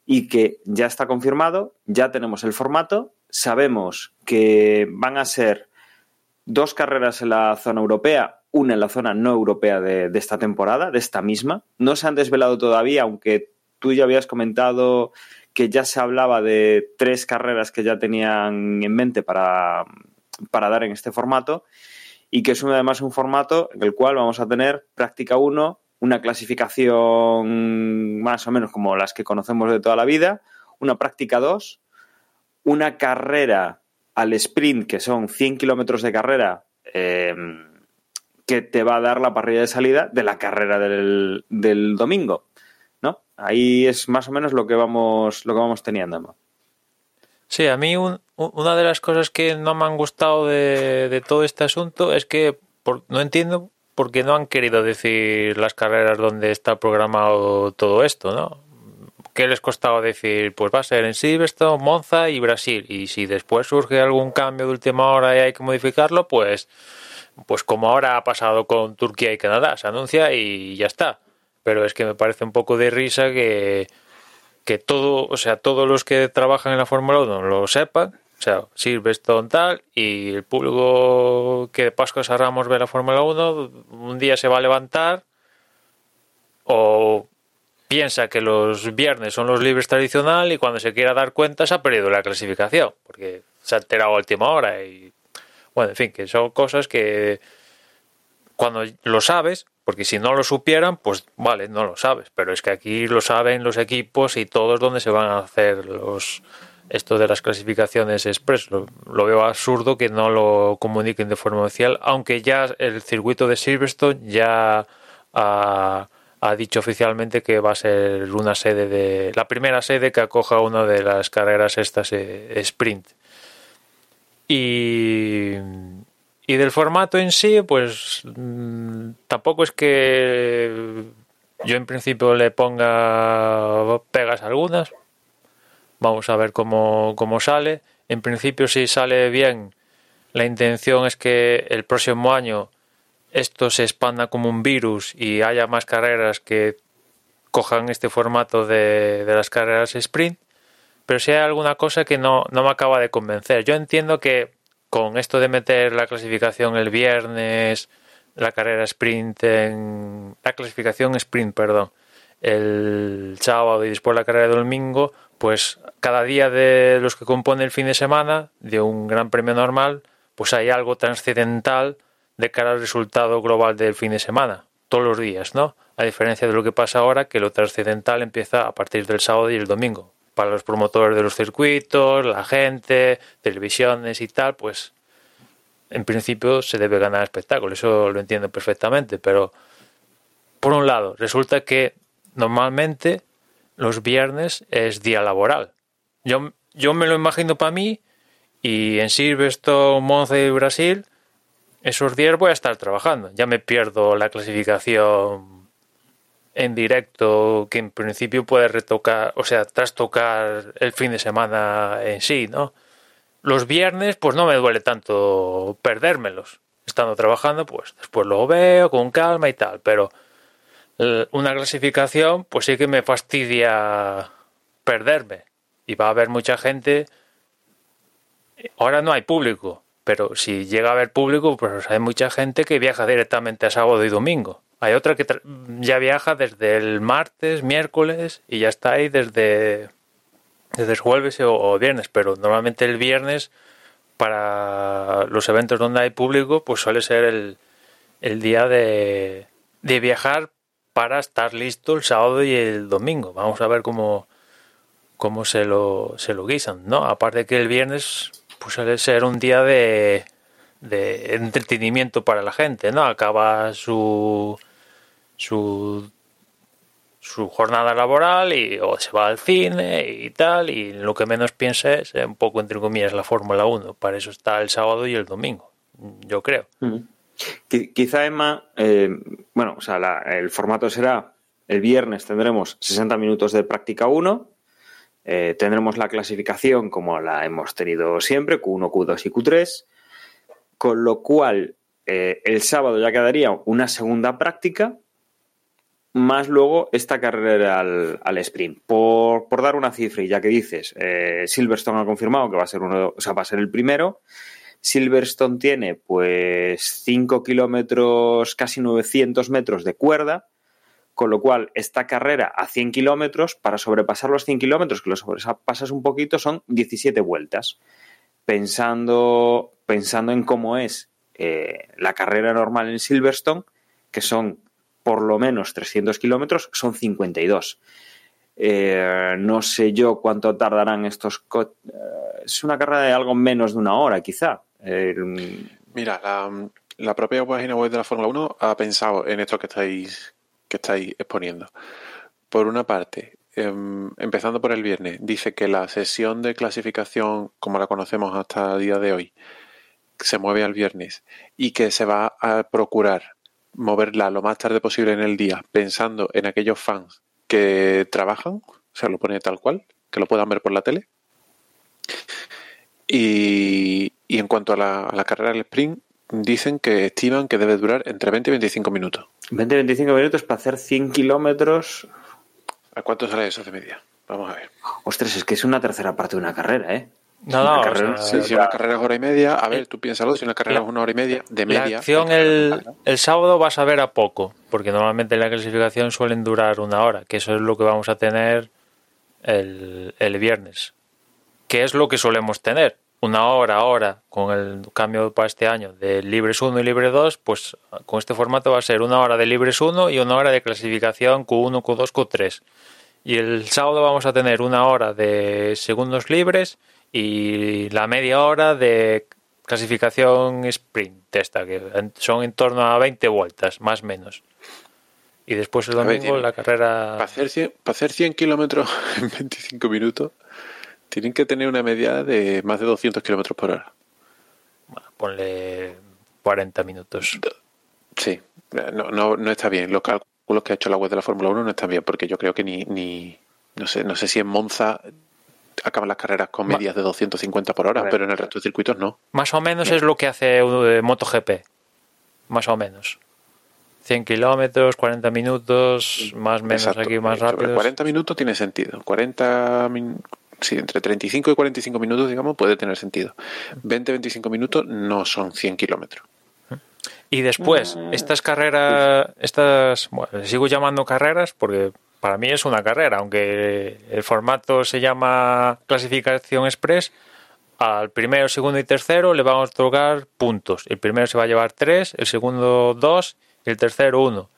y que ya está confirmado, ya tenemos el formato, sabemos que van a ser dos carreras en la zona europea, una en la zona no europea de, esta temporada, de esta misma. No se han desvelado todavía, aunque tú ya habías comentado que ya se hablaba de tres carreras que ya tenían en mente para, para dar en este formato y que es además un formato en el cual vamos a tener práctica 1, una clasificación más o menos como las que conocemos de toda la vida, una práctica 2, una carrera al sprint, que son 100 kilómetros de carrera, eh, que te va a dar la parrilla de salida de la carrera del, del domingo. ¿no? Ahí es más o menos lo que vamos, lo que vamos teniendo. Sí, a mí un, una de las cosas que no me han gustado de, de todo este asunto es que por, no entiendo por qué no han querido decir las carreras donde está programado todo esto, ¿no? ¿Qué les costaba decir? Pues va a ser en Silverstone, Monza y Brasil. Y si después surge algún cambio de última hora y hay que modificarlo, pues, pues como ahora ha pasado con Turquía y Canadá, se anuncia y ya está. Pero es que me parece un poco de risa que, que todo, o sea, todos los que trabajan en la Fórmula 1 lo sepan, o sea, Silverstone tal, y el público que de Pascos a Ramos ve la Fórmula 1, un día se va a levantar o piensa que los viernes son los libres tradicional y cuando se quiera dar cuenta se ha perdido la clasificación, porque se ha enterado a última hora y bueno, en fin, que son cosas que cuando lo sabes, porque si no lo supieran, pues vale, no lo sabes, pero es que aquí lo saben los equipos y todos donde se van a hacer los esto de las clasificaciones express. Lo, veo absurdo que no lo comuniquen de forma oficial, aunque ya el circuito de Silverstone ya ha, dicho oficialmente que va a ser una sede de la primera sede que acoja una de las carreras estas eh, sprint. Y, y del formato en sí, pues mmm, tampoco es que yo en principio le ponga pegas algunas, Vamos a ver cómo, cómo sale. En principio, si sale bien, la intención es que el próximo año esto se expanda como un virus y haya más carreras que cojan este formato de, las carreras sprint. Pero si hay alguna cosa que no, no me acaba de convencer. Yo entiendo que con esto de meter la clasificación el viernes, la carrera sprint en. la clasificación sprint, perdón, el sábado y después la carrera del domingo, pues cada día de los que compone el fin de semana de un gran premio normal, pues hay algo trascendental de cara al resultado global del fin de semana, todos los días, ¿no? A diferencia de lo que pasa ahora, que lo trascendental empieza a partir del sábado y el domingo. Para los promotores de los circuitos, la gente, televisiones y tal, pues en principio se debe ganar espectáculo, eso lo entiendo perfectamente, pero por un lado, resulta que normalmente los viernes es día laboral. Yo, yo me lo imagino para mí y en Silverstone, Monza y Brasil, esos días voy a estar trabajando. Ya me pierdo la clasificación en directo que en principio puede retocar, o sea, trastocar el fin de semana en sí, ¿no? Los viernes, pues no me duele tanto perdérmelos. Estando trabajando, pues después lo veo con calma y tal, pero una clasificación, pues sí que me fastidia perderme. Y va a haber mucha gente. Ahora no hay público, pero si llega a haber público, pues hay mucha gente que viaja directamente a sábado y domingo. Hay otra que ya viaja desde el martes, miércoles y ya está ahí desde, desde el jueves o, o viernes, pero normalmente el viernes para los eventos donde hay público, pues suele ser el, el día de, de viajar para estar listo el sábado y el domingo. Vamos a ver cómo, cómo se lo, se lo guisan, ¿no? Aparte que el viernes pues suele ser un día de, de entretenimiento para la gente, ¿no? Acaba su su su jornada laboral y o se va al cine y tal y lo que menos piensa es un poco entre comillas la Fórmula 1 para eso está el sábado y el domingo yo creo. Quizá, Emma, eh, bueno, o sea, el formato será el viernes tendremos 60 minutos de práctica 1, eh, tendremos la clasificación como la hemos tenido siempre, Q1, Q2 y Q3, con lo cual eh, el sábado ya quedaría una segunda práctica, más luego esta carrera al, sprint. Por, dar una cifra, y ya que dices, Silverstone ha confirmado que va a ser uno, o sea, va a ser el primero. Silverstone tiene pues 5 kilómetros, casi 900 metros de cuerda, con lo cual esta carrera a 100 kilómetros, para sobrepasar los 100 kilómetros, que los sobrepasas un poquito, son 17 vueltas. Pensando, pensando en cómo es eh, la carrera normal en Silverstone, que son por lo menos 300 kilómetros, son 52. Eh, no sé yo cuánto tardarán estos. Eh, es una carrera de algo menos de una hora, quizá. Mira, la, propia página web de la Fórmula 1 ha pensado en esto que estáis, que estáis exponiendo. Por una parte, eh, empezando por el viernes, dice que la sesión de clasificación, como la conocemos hasta el día de hoy, se mueve al viernes y que se va a procurar moverla lo más tarde posible en el día, pensando en aquellos fans que trabajan, o sea, lo pone tal cual, que lo puedan ver por la tele. Y, y en cuanto a la, a la, carrera del sprint, dicen que estiman que debe durar entre 20 y 25 minutos. 20 y 25 minutos para hacer 100 kilómetros. ¿A cuánto sale eso de media? Vamos a ver. Ostras, es que es una tercera parte de una carrera, ¿eh? No, no, carrera, o sea, si, si, una carrera es hora y media, a ver, tú piénsalo, si una carrera la, es una hora y media, de media. La acción el, el, sábado vas a ver a poco, porque normalmente en la clasificación suelen durar una hora, que eso es lo que vamos a tener el, el viernes. Que es lo que solemos tener. Una hora ahora, con el cambio para este año de libres 1 y libre 2, pues con este formato va a ser una hora de libres 1 y una hora de clasificación Q1, Q2, Q3. Y el sábado vamos a tener una hora de segundos libres y la media hora de clasificación sprint esta, que son en torno a 20 vueltas, más o menos. Y después el domingo ver, la carrera... Para hacer 100, para hacer 100 kilómetros en 25 minutos tienen que tener una media de más de 200 kilómetros por hora. Bueno, ponle 40 minutos. Sí, no, no, no está bien. Los cálculos que ha hecho la web de la Fórmula 1 no están bien, porque yo creo que ni, ni no sé, no sé si en Monza acaban las carreras con medias de 250 por hora, pero en el resto de circuitos no. Más o menos es lo que hace eh, MotoGP. Más o menos. 100 kilómetros, 40 minutos, más o menos Exacto. aquí más rápido. 40 minutos tiene sentido. 40 min... sí, entre 35 y 45 minutos, digamos, puede tener sentido. 20-25 minutos no son 100 kilómetros. Y después, estas carreras, estas, bueno, sigo llamando carreras porque para mí es una carrera, aunque el formato se llama clasificación express, al primero, segundo y tercero le van a otorgar puntos. El primero se va a llevar tres, el segundo dos y el tercero uno.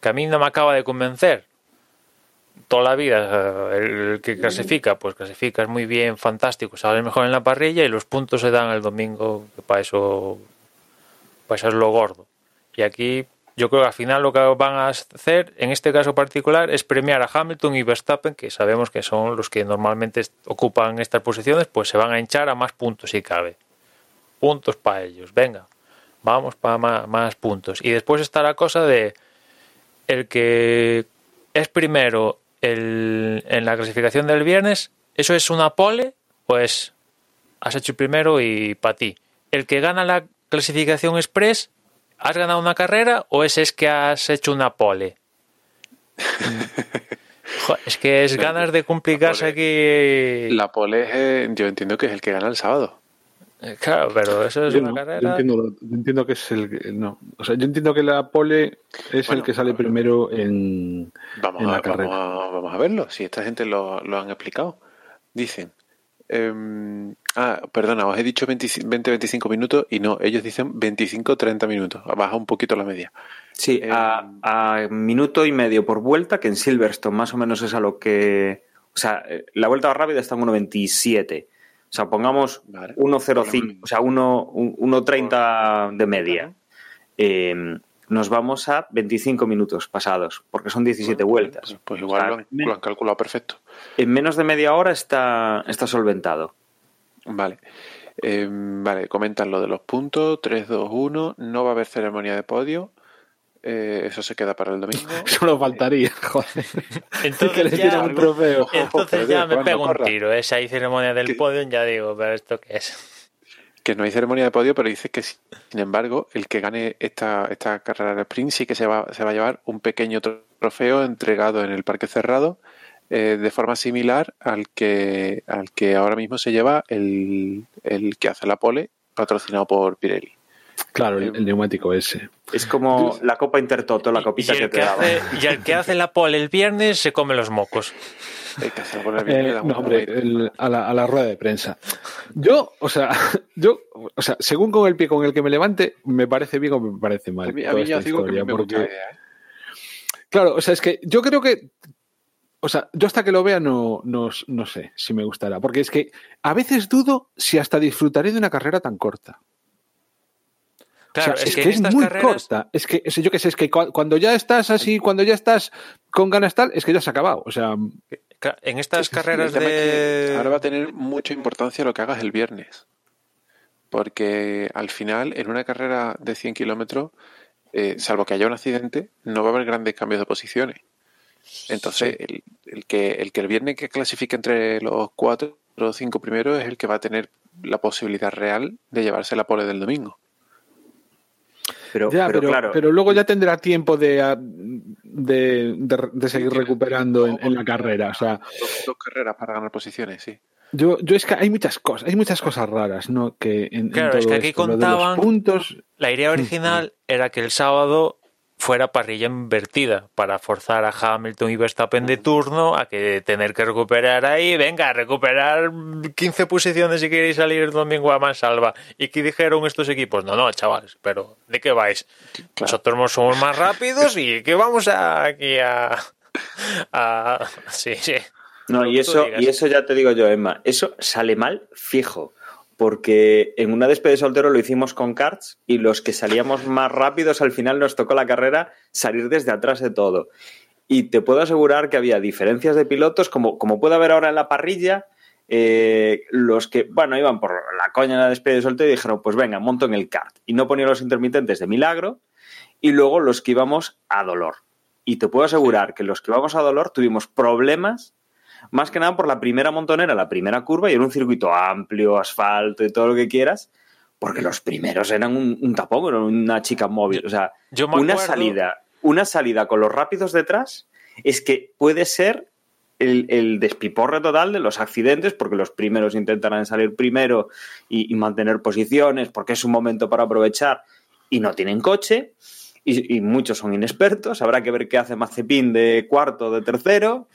Que a mí no me acaba de convencer. Toda la vida el que clasifica, pues clasifica muy bien, fantástico, sale mejor en la parrilla y los puntos se dan el domingo, para eso, para eso es lo gordo. Y aquí yo creo que al final lo que van a hacer en este caso particular es premiar a Hamilton y Verstappen, que sabemos que son los que normalmente ocupan estas posiciones, pues se van a hinchar a más puntos si cabe. Puntos para ellos, venga, vamos para más, puntos. Y después está la cosa de el que es primero el, en la clasificación del viernes, ¿eso es una pole o es has hecho el primero y para ti? El que gana la clasificación express ¿Has ganado una carrera o es, es que has hecho una pole? <laughs> Es que es ganas de complicarse aquí. La pole es, eh, yo entiendo que es el que gana el sábado. Claro, pero eso es yo una no, carrera. Yo entiendo, yo entiendo, que es el. No. O sea, yo entiendo que la pole es bueno, el que sale primero en, vamos en la a, carrera. Vamos a, vamos a, verlo, si esta gente lo, lo han explicado. Dicen. Eh, ah, perdona, os he dicho 20-25 minutos y no, ellos dicen 25-30 minutos. Baja un poquito la media. Sí, eh, a, a, minuto y medio por vuelta, que en Silverstone más o menos es a lo que. O sea, la vuelta rápida está en 1.27. O sea, pongamos vale. 1.05, o sea, 1.30 de media. Eh, nos vamos a 25 minutos pasados, porque son 17 bueno, vueltas. Pues, pues igual o sea, lo, han, lo, han, calculado perfecto. En menos de media hora está, está solventado. Vale. Eh, vale, comentan lo de los puntos. 3, 2, 1. No va a haber ceremonia de podio. Eh, eso se queda para el domingo. <laughs> Solo faltaría, joder. Entonces, <laughs> que ya, un trofeo. entonces ya me pego un tiro. ¿eh? Si hay ceremonia del podio, ya digo, pero ¿esto qué es? que no hay ceremonia de podio, pero dice que sin embargo el que gane esta, esta carrera de sprint sí que se va, se va a llevar un pequeño trofeo entregado en el parque cerrado eh, de forma similar al que, al que ahora mismo se lleva el, el que hace la pole patrocinado por Pirelli. Claro, el, el neumático ese. Es como la Copa Intertoto, la copita y, que te que daba. hace, y el que hace la pole el viernes se come los mocos. Eh, no, hombre, el- a, la, a la rueda de prensa. Yo, o sea, <laughs> yo, o sea, según con el pie con el que me levante, me parece bien o me parece mal. A mí, a mí digo que me porque- idea, ¿eh? Claro, o sea, es que yo creo que. O sea, yo hasta que lo vea no, no, no sé si me gustará. Porque es que a veces dudo si hasta disfrutaré de una carrera tan corta. Claro, o sea, es, es, que, es estas muy carreras, corta. Es que, es- yo qué sé, es que cua- cuando ya estás así, cuando ya estás con ganas tal, es que ya se ha acabado. O sea, en estas carreras de... Ahora va a tener mucha importancia lo que hagas el viernes. Porque al final, en una carrera de 100 kilómetros, eh, salvo que haya un accidente, no va a haber grandes cambios de posiciones. Entonces, el, el que, el que el viernes que clasifique entre los cuatro o cinco primeros es el que va a tener la posibilidad real de llevarse la pole del domingo. Pero, ya, pero pero, claro, pero luego ya tendrá tiempo de, ah, de, de- de seguir recuperando en, en la carrera. O sea, Dos, dos carreras para ganar posiciones, sí. yo, yo es que hay muchas cosas, hay muchas cosas raras, ¿no? Que en, en Claro, es que aquí esto, contaban- puntos. La idea original era que el sábado fuera parrilla invertida para forzar a Hamilton y Verstappen de turno a que tener que recuperar ahí, venga, recuperar 15 posiciones si queréis salir el domingo a mansalva. ¿Y qué dijeron estos equipos? No, no, chavales, pero ¿de qué vais? Nosotros somos más rápidos y que vamos a, aquí a, a... Sí, sí. No, y eso, y eso ya te digo yo, Emma, eso sale mal fijo. Porque en una despedida de soltero lo hicimos con karts y los que salíamos más rápidos al final nos tocó la carrera salir desde atrás de todo. Y te puedo asegurar que había diferencias de pilotos, como, como puede haber ahora en la parrilla, eh, los que, bueno, iban por la coña en la despedida de soltero y dijeron, pues venga, monto en el kart. Y no ponían los intermitentes de milagro, y luego los que íbamos a dolor. Y te puedo asegurar que los que íbamos a dolor tuvimos problemas más que nada por la primera montonera, la primera curva, y era un circuito amplio, asfalto y todo lo que quieras, porque los primeros eran un, un tapón, eran una chica móvil. O sea, Yo me una acuerdo- salida, una salida con los rápidos detrás es que puede ser el, el despiporre total de los accidentes, porque los primeros intentarán salir primero y, y mantener posiciones, porque es un momento para aprovechar y no tienen coche. Y, y muchos son inexpertos, habrá que ver qué hace Mazepin de cuarto, de tercero,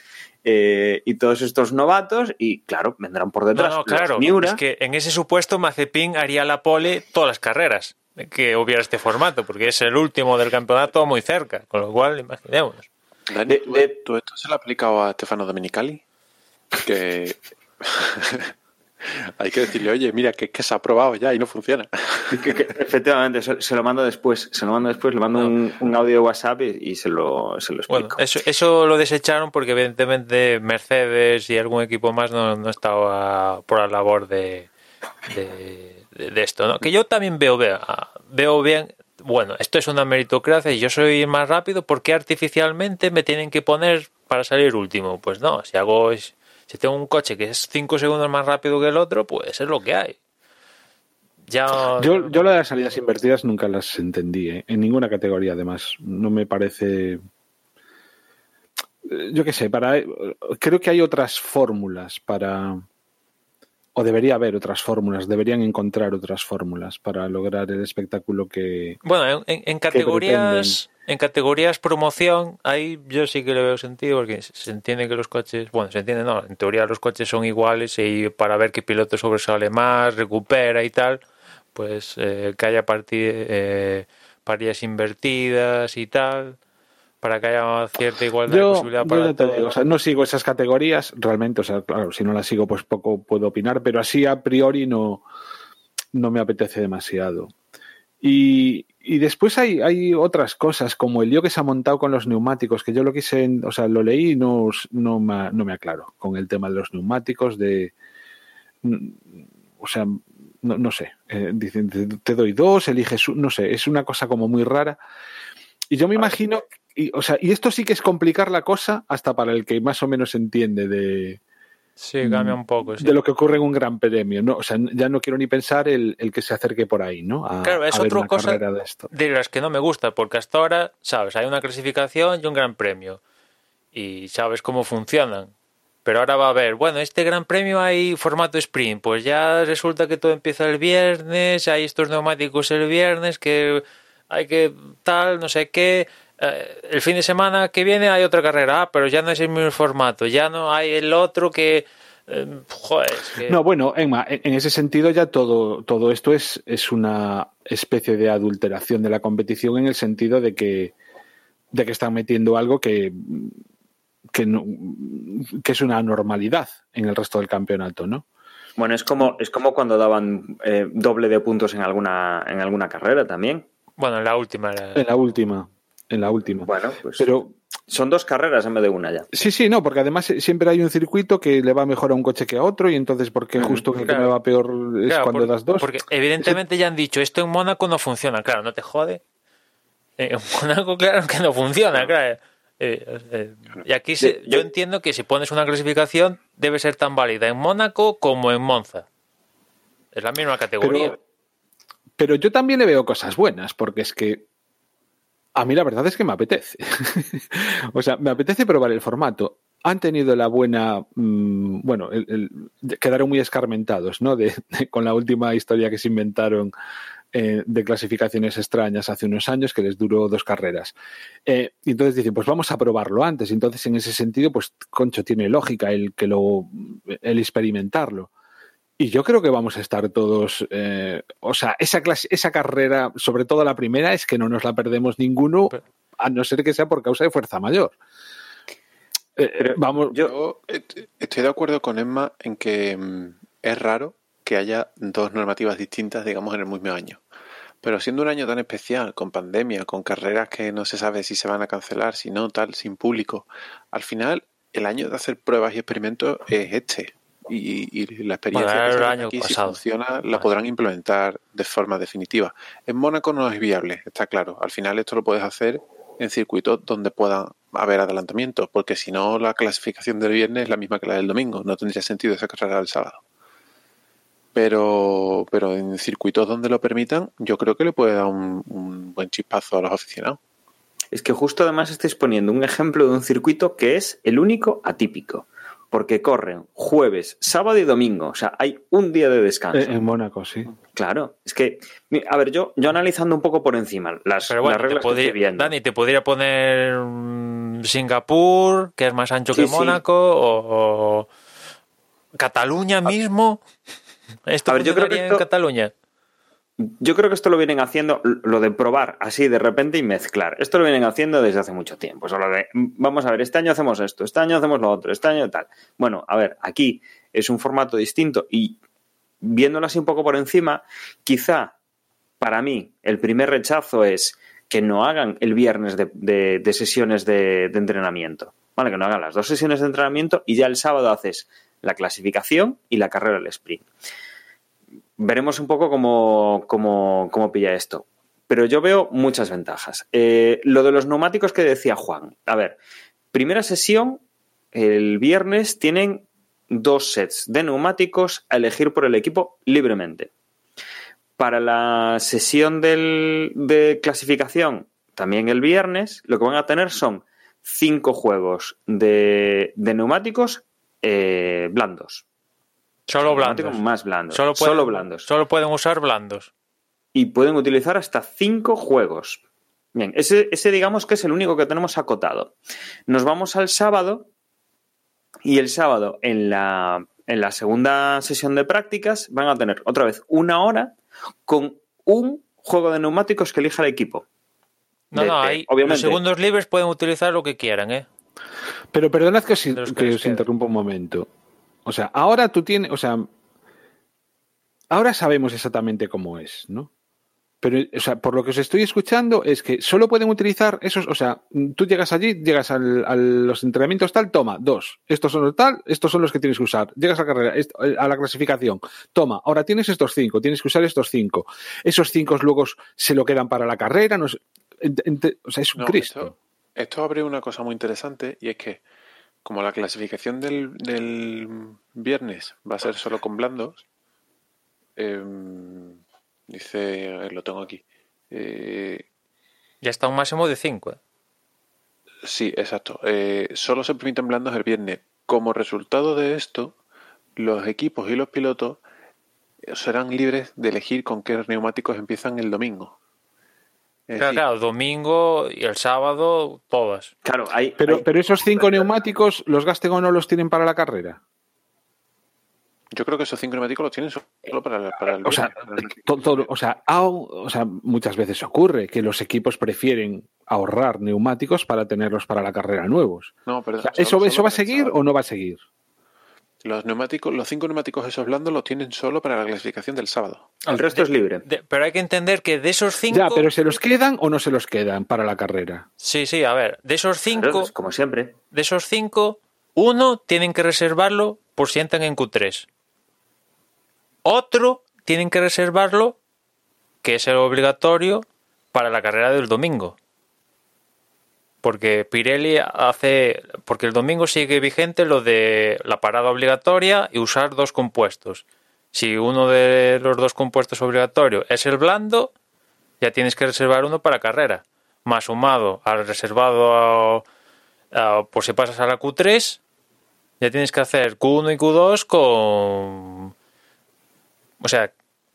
eh, y todos estos novatos, y claro, vendrán por No, detrás. no, los claro. Miura. Es que en ese supuesto Mazepin haría la pole todas las carreras que hubiera este formato, porque es el último del campeonato muy cerca, con lo cual imaginemos. Dani, ¿tú, esto se lo ha aplicado a Stefano Domenicali? Que <laughs> <laughs> hay que decirle, oye, mira, que, que se ha probado ya y no funciona. <laughs> Que- que, efectivamente, se, se lo mando después, se lo mando después, le mando un, un audio de WhatsApp y, y se, lo, se lo Bueno, explico. eso, eso lo desecharon porque evidentemente Mercedes y algún equipo más no, no estaba por la labor de, de, de- de esto, ¿no? Que yo también veo, veo, veo bien, bueno, esto es una meritocracia y yo soy más rápido, ¿por qué artificialmente me tienen que poner para salir último? Pues no, si hago, si tengo un coche que es 5 segundos más rápido que el otro, pues es lo que hay. Ya, Yo, yo lo de las salidas invertidas nunca las entendí, ¿eh? en ninguna categoría además. No me parece... Eh, Yo qué sé, para... creo que hay otras fórmulas para... O debería haber otras fórmulas, deberían encontrar otras fórmulas para lograr el espectáculo que... Bueno, en, en categorías en categorías promoción, ahí yo sí que le veo sentido porque se entiende que los coches, bueno, se entiende, no, en teoría los coches son iguales y para ver qué piloto sobresale más, recupera y tal, pues eh, que haya parti- eh, parillas invertidas y tal, para que haya cierta igualdad de Yo, posibilidad yo para ya te todos. digo, o sea, no sigo esas categorías realmente, o sea, claro, si no las sigo pues poco puedo opinar, pero así a priori no, no me apetece demasiado. Y, y después hay, hay otras cosas, como el lío que se ha montado con los neumáticos, que yo lo quise, o sea, lo leí y no, no, me, no me aclaro con el tema de los neumáticos, de, o sea, no, no sé, eh, dicen, te, doy dos, eliges, no sé, es una cosa como muy rara. Y yo me imagino, y, o sea, y esto sí que es complicar la cosa hasta para el que más o menos entiende de, Sí, cambia un poco. Sí. de lo que ocurre en un gran premio. ¿no? O sea, ya no quiero ni pensar el, el que se acerque por ahí, ¿no? A, Claro, es otra cosa de esto. de las que no me gusta, porque hasta ahora, sabes, hay una clasificación y un gran premio. Y sabes cómo funcionan. Pero ahora va a haber, bueno, este gran premio hay formato sprint, pues ya resulta que todo empieza el viernes, hay estos neumáticos el viernes, que hay que tal, no sé qué. Eh, el fin de semana que viene hay otra carrera, ah, pero ya no es el mismo formato, ya no hay el otro que... eh, joder, es que- No, bueno, Emma, en en ese sentido ya todo, todo esto es, es una especie de adulteración de la competición en el sentido de que, de que están metiendo algo que, que, no- que es una normalidad en el resto del campeonato, ¿no? Bueno, es como, es como cuando daban eh, doble de puntos en alguna, en alguna carrera también. Bueno, en la última era... En la última, en la última. Bueno, pues Pero son dos carreras en vez de una ya. sí, sí, no, porque además siempre hay un circuito que le va mejor a un coche que a otro y entonces porque justo el que me va peor es Claro, cuando por- das dos. Porque evidentemente ya han dicho, esto en Mónaco no funciona. Claro, no te jode. Eh, En Mónaco, claro que no funciona, claro. Eh, eh, y aquí se- Yo- yo yo- entiendo que si pones una clasificación debe ser tan válida en Mónaco como en Monza. Es la misma categoría. Pero, pero yo también le veo cosas buenas, porque es que a mí la verdad es que me apetece. <laughs> o sea, me apetece probar el formato. Han tenido la buena, mm, bueno, el- el- quedaron muy escarmentados, ¿no? De, de- con la última historia que se inventaron eh, de clasificaciones extrañas hace unos años que les duró dos carreras. Eh, y entonces dicen, pues vamos a probarlo antes. Entonces, en ese sentido, pues, concho, tiene lógica el que lo, el experimentarlo. Y yo creo que vamos a estar todos, eh, o sea, esa clase, esa carrera, sobre todo la primera, es que no nos la perdemos ninguno, Pero- a no ser que sea por causa de fuerza mayor. Eh, Pero vamos, yo- Yo estoy de acuerdo con Emma en que mm, es raro que haya dos normativas distintas, digamos, en el mismo año. Pero siendo un año tan especial, con pandemia, con carreras que no se sabe si se van a cancelar, si no, tal, sin público, al final el año de hacer pruebas y experimentos es este. Y, y la experiencia que año aquí, si funciona, la podrán implementar de forma definitiva. En Mónaco no es viable, está claro. Al final esto lo puedes hacer en circuitos donde puedan haber adelantamientos, porque si no la clasificación del viernes es la misma que la del domingo, no tendría sentido esa carrera del sábado. Pero, pero en circuitos donde lo permitan, yo creo que le puede dar un, un buen chispazo a los aficionados. Es que justo además estáis poniendo un ejemplo de un circuito que es el único atípico. Porque corren jueves, sábado y domingo. O sea, hay un día de descanso. eh, en Mónaco, sí. Claro, es que, a ver, yo, yo analizando un poco por encima las, Pero bueno, las te reglas que podría- estoy viendo. Dani, te podría poner mm, Singapur, que es más ancho Sí, que sí. Mónaco, o, o Cataluña mismo. ¿Esto A ver, yo creo que esto- en Cataluña? Yo creo que esto lo vienen haciendo, lo de probar así de repente y mezclar. Esto lo vienen haciendo desde hace mucho tiempo. Mm, vamos a ver, este año hacemos esto, este año hacemos lo otro, este año tal. Bueno, a ver, aquí es un formato distinto y viéndolo así un poco por encima, quizá para mí el primer rechazo es que no hagan el viernes de, de- de sesiones de, de entrenamiento. Vale, que no hagan las dos sesiones de entrenamiento y ya el sábado haces la clasificación y la carrera del sprint veremos un poco cómo, cómo- cómo pilla esto. Pero yo veo muchas ventajas. Eh, lo de los neumáticos que decía Juan. A ver, primera sesión, el viernes tienen dos sets de neumáticos a elegir por el equipo libremente. Para la sesión del- de clasificación, también el viernes, lo que van a tener son cinco juegos de, de neumáticos eh, blandos. Solo blandos. Neumáticos más blandos. Solo pueden, Solo blandos Solo pueden usar blandos. y pueden utilizar hasta cinco juegos. Bien, ese, ese digamos que es el único que tenemos acotado. Nos vamos al sábado y el sábado en la, en la segunda sesión de prácticas van a tener otra vez una hora con un juego de neumáticos que elija el equipo. No, De- no, ahí obviamente. los segundos libres pueden utilizar lo que quieran, ¿eh? Pero perdonad que os, que que os queda. interrumpa un momento. O sea, ahora tú tienes, o sea, ahora sabemos exactamente cómo es, ¿no? Pero, o sea, por lo que os estoy escuchando es que solo pueden utilizar esos, o sea, tú llegas allí, llegas al- a los entrenamientos tal, toma, dos, estos son los tal, estos son los que tienes que usar. Llegas a la carrera, est- a la clasificación, toma, ahora tienes estos cinco, tienes que usar estos cinco. Esos cinco luego se lo quedan para la carrera, no sé, ent- ent- o sea, es un No, Cristo. esto, esto abre una cosa muy interesante y es que como la clasificación del, del viernes va a ser solo con blandos, em, dice, a ver, lo tengo aquí. Eh, Ya está un máximo de 5. Sí, exacto. Eh, solo se permiten blandos el viernes. Como resultado de esto, los equipos y los pilotos serán libres de elegir con qué neumáticos empiezan el domingo. Es Claro, decir, claro, domingo y el sábado, todas. Claro, hay, Pero, hay- pero esos cinco neumáticos, ¿los gasten o no los tienen para la carrera? Yo creo que esos cinco neumáticos los tienen solo para, el- para el O sea, todo- o, sea, au- o sea, muchas veces ocurre que los equipos prefieren ahorrar neumáticos para tenerlos para la carrera nuevos. No, perdón, O sea, solo- ¿eso, solo ¿Eso va a seguir sábado. o no va a seguir? Los neumáticos, los cinco neumáticos esos blandos los tienen solo para la clasificación del sábado. el resto es libre. De- pero hay que entender que de esos 5. Ya, pero ¿se los quedan o no se los quedan para la carrera? Sí, sí, a ver, de esos Claro, 5, es como siempre. de esos cinco, uno tienen que reservarlo por si entran en Q3. Otro tienen que reservarlo, que es el obligatorio, para la carrera del domingo. Porque Pirelli hace. Porque el domingo sigue vigente lo de la parada obligatoria y usar dos compuestos. Si uno de los dos compuestos obligatorios es el blando, ya tienes que reservar uno para carrera. Más sumado al reservado por si pasas a la Q3, ya tienes que hacer Q1 y Q2 con. O sea,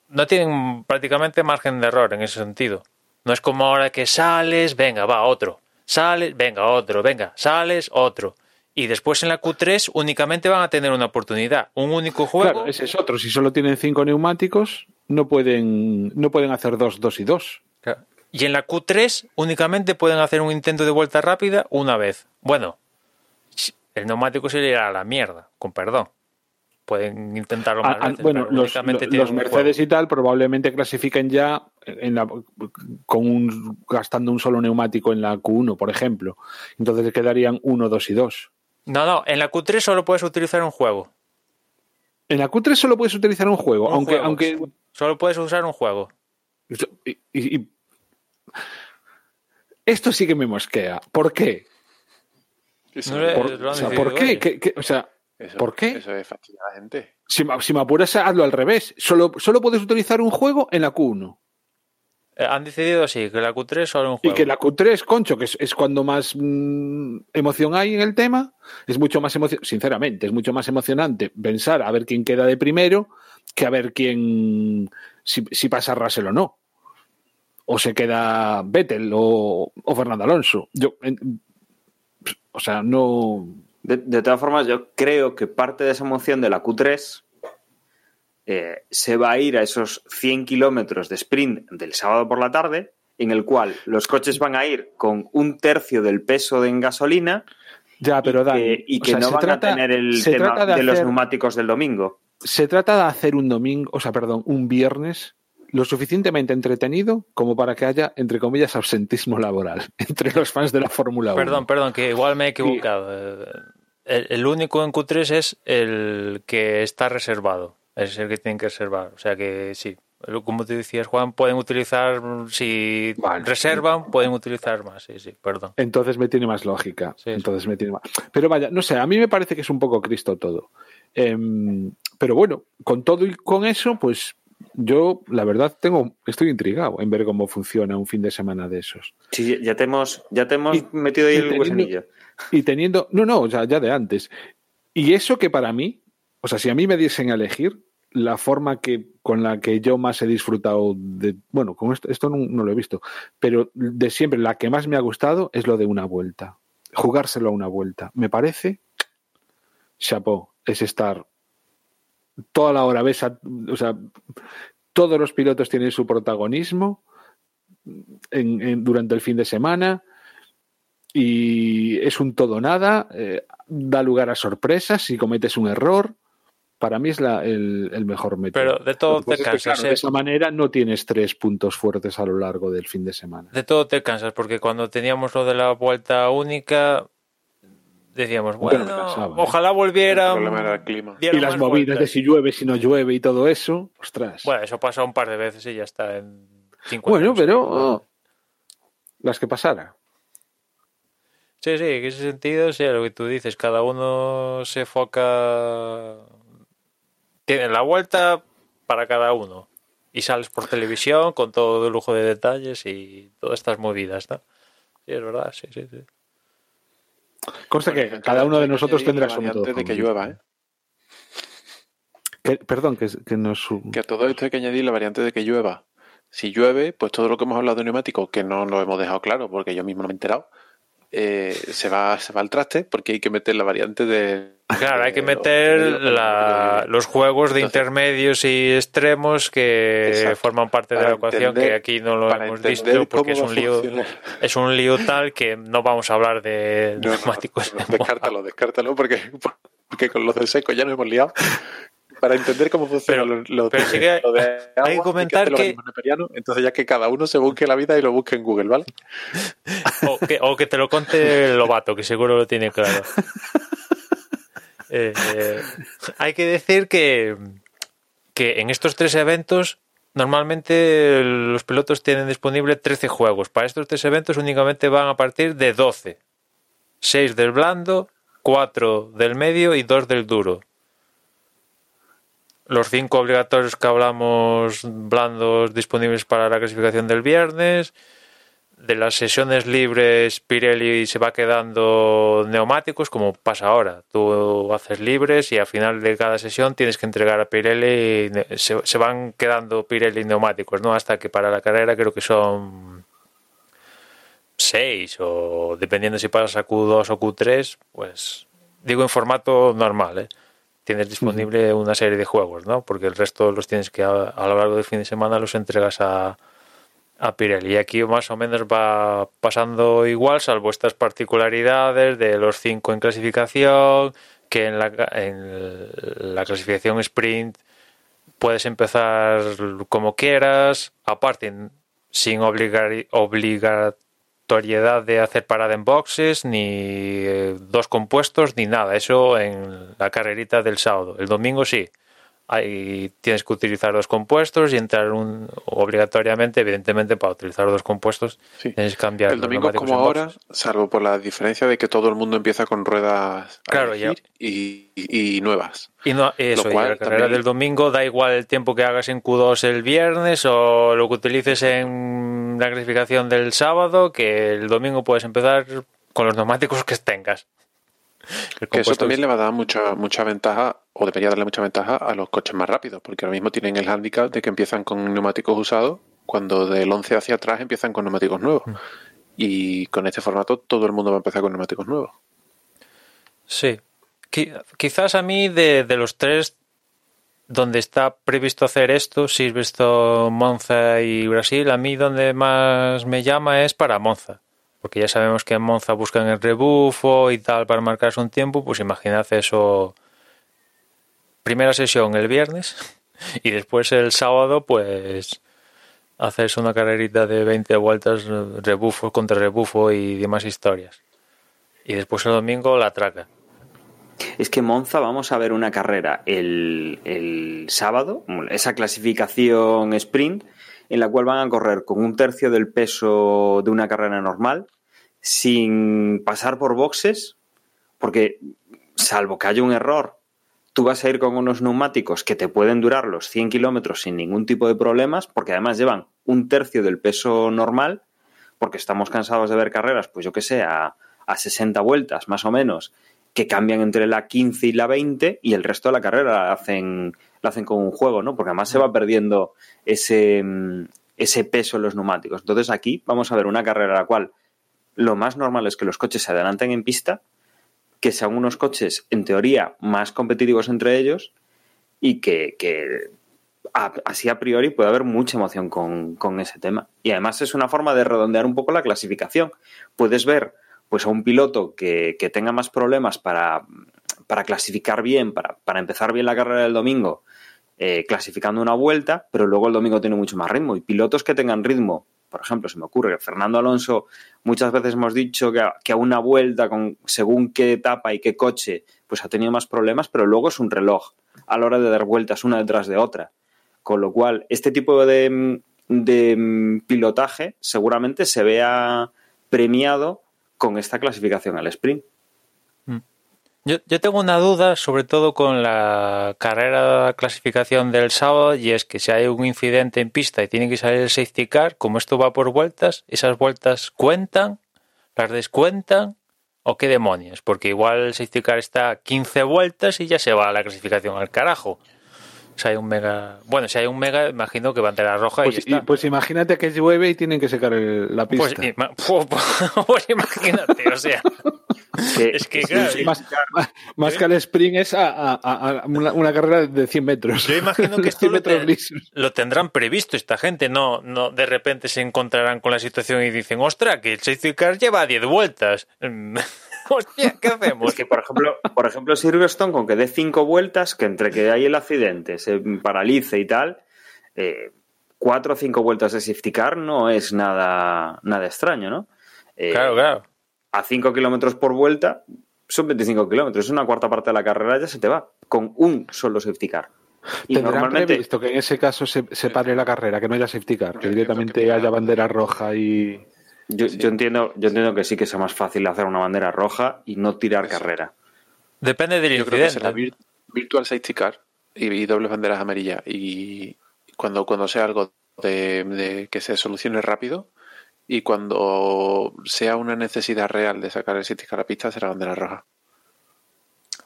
no tienen prácticamente margen de error en ese sentido. No es como ahora que sales, venga, va otro. Sales, venga, otro, venga, sales, otro. Y después en la Q3 únicamente van a tener una oportunidad, un único juego. Claro, ese es otro. Si solo tienen cinco neumáticos, no pueden, no pueden hacer dos, dos y dos. Claro. Y en la Q3 únicamente pueden hacer un intento de vuelta rápida una vez. Bueno, el neumático se le irá a la mierda, con perdón. Pueden intentarlo más Ah, ah, veces, bueno, pero los, Mercedes juego. y tal probablemente clasifiquen ya en la, con un, gastando un solo neumático en la Q1, por ejemplo. Entonces quedarían uno, dos y dos. No, no, en la Q3 solo puedes utilizar un juego. En la Q3 solo puedes utilizar un juego, Un aunque, juego. aunque Solo puedes usar un juego. y- y- y- esto sí que me mosquea. ¿Por qué? No ¿Por, o sea, ¿por. ¿Qué- qué- o sea, eso- ¿por qué? Eso es fastidiar a la gente. si, me- si me apuras, hazlo al revés. Solo, solo puedes utilizar un juego en la Q1. Eh, han decidido así, que la Q3 solo un Y juego. que la Q3, concho, que es, es cuando más mm, emoción hay en el tema, es mucho más emocionante, sinceramente, es mucho más emocionante pensar a ver quién queda de primero que a ver quién, si, si pasa Russell o no. O se queda Vettel o, o Fernando Alonso. Yo, en- o sea, no. De, de todas formas, yo creo que parte de esa emoción de la Q3 eh, se va a ir a esos 100 kilómetros de sprint del sábado por la tarde, en el cual los coches van a ir con un tercio del peso de en gasolina Ya, pero y que, y o que sea, no van trata- a tener el tema de, de los hacer- neumáticos del domingo. se trata de hacer un domingo, o sea, perdón, un viernes lo suficientemente entretenido como para que haya, entre comillas, absentismo laboral <laughs> entre los fans de la Fórmula 1. Perdón, perdón, que igual me he equivocado. Eh, El, el único en Q3 es el que está reservado. Es el que tienen que reservar. O sea que sí. Como te decías, Juan, pueden utilizar, si Vale. reservan, pueden utilizar más. Sí, sí, perdón. Entonces me tiene más lógica. Sí, sí. Entonces me tiene más. Pero vaya, no sé, a mí me parece que es un poco Cristo todo. Em, pero bueno, con todo y con eso, pues yo, la verdad, tengo, estoy intrigado en ver cómo funciona un fin de semana de esos. Sí, ya te hemos, ya te hemos Y- metido ahí el. Y teniendo, no, no, sea, ya de antes. Y eso que para mí, o sea, si a mí me diesen a elegir, la forma que con la que yo más he disfrutado de, bueno, con esto, esto no, no lo he visto, pero de siempre la que más me ha gustado es lo de una vuelta, jugárselo a una vuelta. Me parece, chapó, es estar toda la hora, ves, a- o sea, todos los pilotos tienen su protagonismo en- en- durante el fin de semana y es un todo nada, eh, da lugar a sorpresas si cometes un error. Para mí es la- el, el mejor método. Pero de todo te es que, cansas. claro, ¿eh? de esa manera no tienes tres puntos fuertes a lo largo del fin de semana. De todo te cansas, porque cuando teníamos lo de la vuelta única, decíamos, Bueno, ¿eh? ojalá El volviera. problema era el clima. Y las movidas de si llueve, si no llueve y todo eso, ostras. Bueno, eso pasa un par de veces y ya está en 50 Bueno, años. pero oh, las que pasara. Sí, sí, en ese sentido, sí, lo que tú dices, cada uno se foca. Tiene la vuelta para cada uno. Y sales por televisión con todo el lujo de detalles y todas estas movidas, ¿no? Sí, es verdad, sí, sí, sí. Consta que cada uno de nosotros tendrá su método. Antes de que llueva, ¿eh? Que- perdón, que, que nos. Que a todo esto hay que añadir la variante de que llueva. Si llueve, pues todo lo que hemos hablado de neumáticos, que no lo hemos dejado claro porque yo mismo no me he enterado, eh, se, va, se va al traste porque hay que meter la variante de. Claro, hay que meter la- los juegos de intermedios y extremos que Exacto. forman parte de la ecuación, que entender- aquí no lo hemos visto porque es un lío es un lío tal que no vamos a hablar de <laughs> No, no, neumáticos. no, descártalo, descártalo porque, porque con los de seco ya nos hemos liado. Para entender cómo funciona Pero- lo, lo pero de, sí que lo de agua, hay que comentar que- neperiano, entonces ya que cada uno se busque la vida y lo busque en Google, ¿vale? O que, o que te lo conte Lobato, que seguro lo tiene claro. <laughs> Eh, hay que decir que, que en estos tres eventos normalmente los pilotos tienen disponible 13 juegos. Para estos tres eventos únicamente van a partir de 12. 6 del blando, 4 del medio y 2 del duro. Los 5 obligatorios que hablamos blandos disponibles para la clasificación del viernes de las sesiones libres Pirelli se va quedando neumáticos como pasa ahora. Tú haces libres y al final de cada sesión tienes que entregar a Pirelli, y se, se van quedando Pirelli neumáticos, ¿no? Hasta que para la carrera creo que son seis o dependiendo si pasas a Q2 o Q3, pues digo en formato normal, ¿eh? Tienes disponible una serie de juegos, ¿no? Porque el resto los tienes que a, a lo largo del fin de semana los entregas a, a Pirelli. Y aquí más o menos va pasando igual, salvo estas particularidades de los cinco en clasificación, que en la, en la clasificación sprint puedes empezar como quieras, aparte sin obligar, obligatoriedad de hacer parada en boxes, ni eh, dos compuestos, ni nada. Eso en la carrerita del sábado. El domingo sí. Ahí tienes que utilizar dos compuestos y entrar un, obligatoriamente, evidentemente, para utilizar dos compuestos Sí. tienes que cambiar. El domingo neumáticos como ahora, salvo por la diferencia de que todo el mundo empieza con ruedas Claro, y, y- y nuevas. Y no, eso, y cual la carrera también- del domingo da igual el tiempo que hagas en Q2 el viernes o lo que utilices en la clasificación del sábado, que el domingo puedes empezar con los neumáticos que tengas. Que eso también es- le va a dar mucha, mucha ventaja, o debería darle mucha ventaja a los coches más rápidos, porque ahora mismo tienen el hándicap de que empiezan con neumáticos usados, cuando del 11 hacia atrás empiezan con neumáticos nuevos. Mm. Y con este formato todo el mundo va a empezar con neumáticos nuevos. Sí. Qui- Quizás a mí de, de los tres donde está previsto hacer esto, Silverstone, Monza y Brasil, a mí donde más me llama es para Monza. Porque ya sabemos que en Monza buscan el rebufo y tal para marcarse un tiempo, pues imaginad eso. Primera sesión el viernes <laughs> y después el sábado, pues hacerse una carrerita de 20 vueltas, rebufo contra rebufo y demás historias. Y después el domingo la traca. Es que Monza vamos a ver una carrera el, el sábado, esa clasificación sprint, en la cual van a correr con un tercio del peso de una carrera normal, sin pasar por boxes, porque salvo que haya un error, tú vas a ir con unos neumáticos que te pueden durar los 100 kilómetros sin ningún tipo de problemas, porque además llevan un tercio del peso normal, porque estamos cansados de ver carreras, pues yo que sé, a, a 60 vueltas más o menos, que cambian entre la 15 y la 20 y el resto de la carrera la hacen, la hacen con un juego, ¿no? Porque además se va perdiendo ese, mm, ese peso en los neumáticos. Entonces aquí vamos a ver una carrera en la cual lo más normal es que los coches se adelanten en pista, que sean unos coches en teoría más competitivos entre ellos y que, que a- así a priori puede haber mucha emoción con, con ese tema. Y además es una forma de redondear un poco la clasificación. Puedes ver pues a un piloto que, que tenga más problemas para, para clasificar bien, para, para empezar bien la carrera del domingo, eh, clasificando una vuelta, pero luego el domingo tiene mucho más ritmo. Y pilotos que tengan ritmo, por ejemplo, se me ocurre, Fernando Alonso, muchas veces hemos dicho que a, que a una vuelta, con según qué etapa y qué coche, pues ha tenido más problemas, pero luego es un reloj a la hora de dar vueltas una detrás de otra. Con lo cual, este tipo de, de pilotaje seguramente se vea premiado con esta clasificación al sprint. Yo, yo tengo una duda, sobre todo con la carrera clasificación del sábado, y es que si hay un incidente en pista y tiene que salir el safety car, como esto va por vueltas, ¿esas vueltas cuentan? ¿Las descuentan? ¿O qué demonios? Porque igual el safety car está 15 vueltas y ya se va a la clasificación al carajo. Si hay un mega. Bueno, si hay un mega, imagino que bandera roja Pues, y ya y- está. pues imagínate que llueve y tienen que secar el- la Pues, pista. ima- <laughs> pues imagínate, o sea. Es que, claro, más, más- más que el sprint es a, a- a- una, una carrera de 100 metros. Yo imagino que <laughs> esto 100 lo, lo tendrán previsto esta gente, no, no de repente se encontrarán con la situación y dicen, ostra, que el safety car lleva 10 vueltas. Mm, <laughs> Hostia, ¿qué hacemos? Es que, por ejemplo, por ejemplo, Silverstone, con que dé cinco vueltas, que entre que hay el accidente, se paralice y tal, eh, cuatro o cinco vueltas de safety car no es nada, nada extraño, ¿no? Eh, Claro, claro. A 5 kilómetros por vuelta son 25 kilómetros, es una cuarta parte de la carrera ya se te va, con un solo safety car. Y normalmente, previsto que en ese caso se, se pare la carrera, que no haya safety car, que directamente haya bandera roja y... yo, yo entiendo, yo entiendo que sí que sea más fácil hacer una bandera roja y no tirar Eso. carrera. Depende del Yo creo que incidente. será Virtual Safety Car y, y dobles banderas amarillas. Y cuando, cuando sea algo de, de que se solucione rápido y cuando sea una necesidad real de sacar el Car a pista, será bandera roja.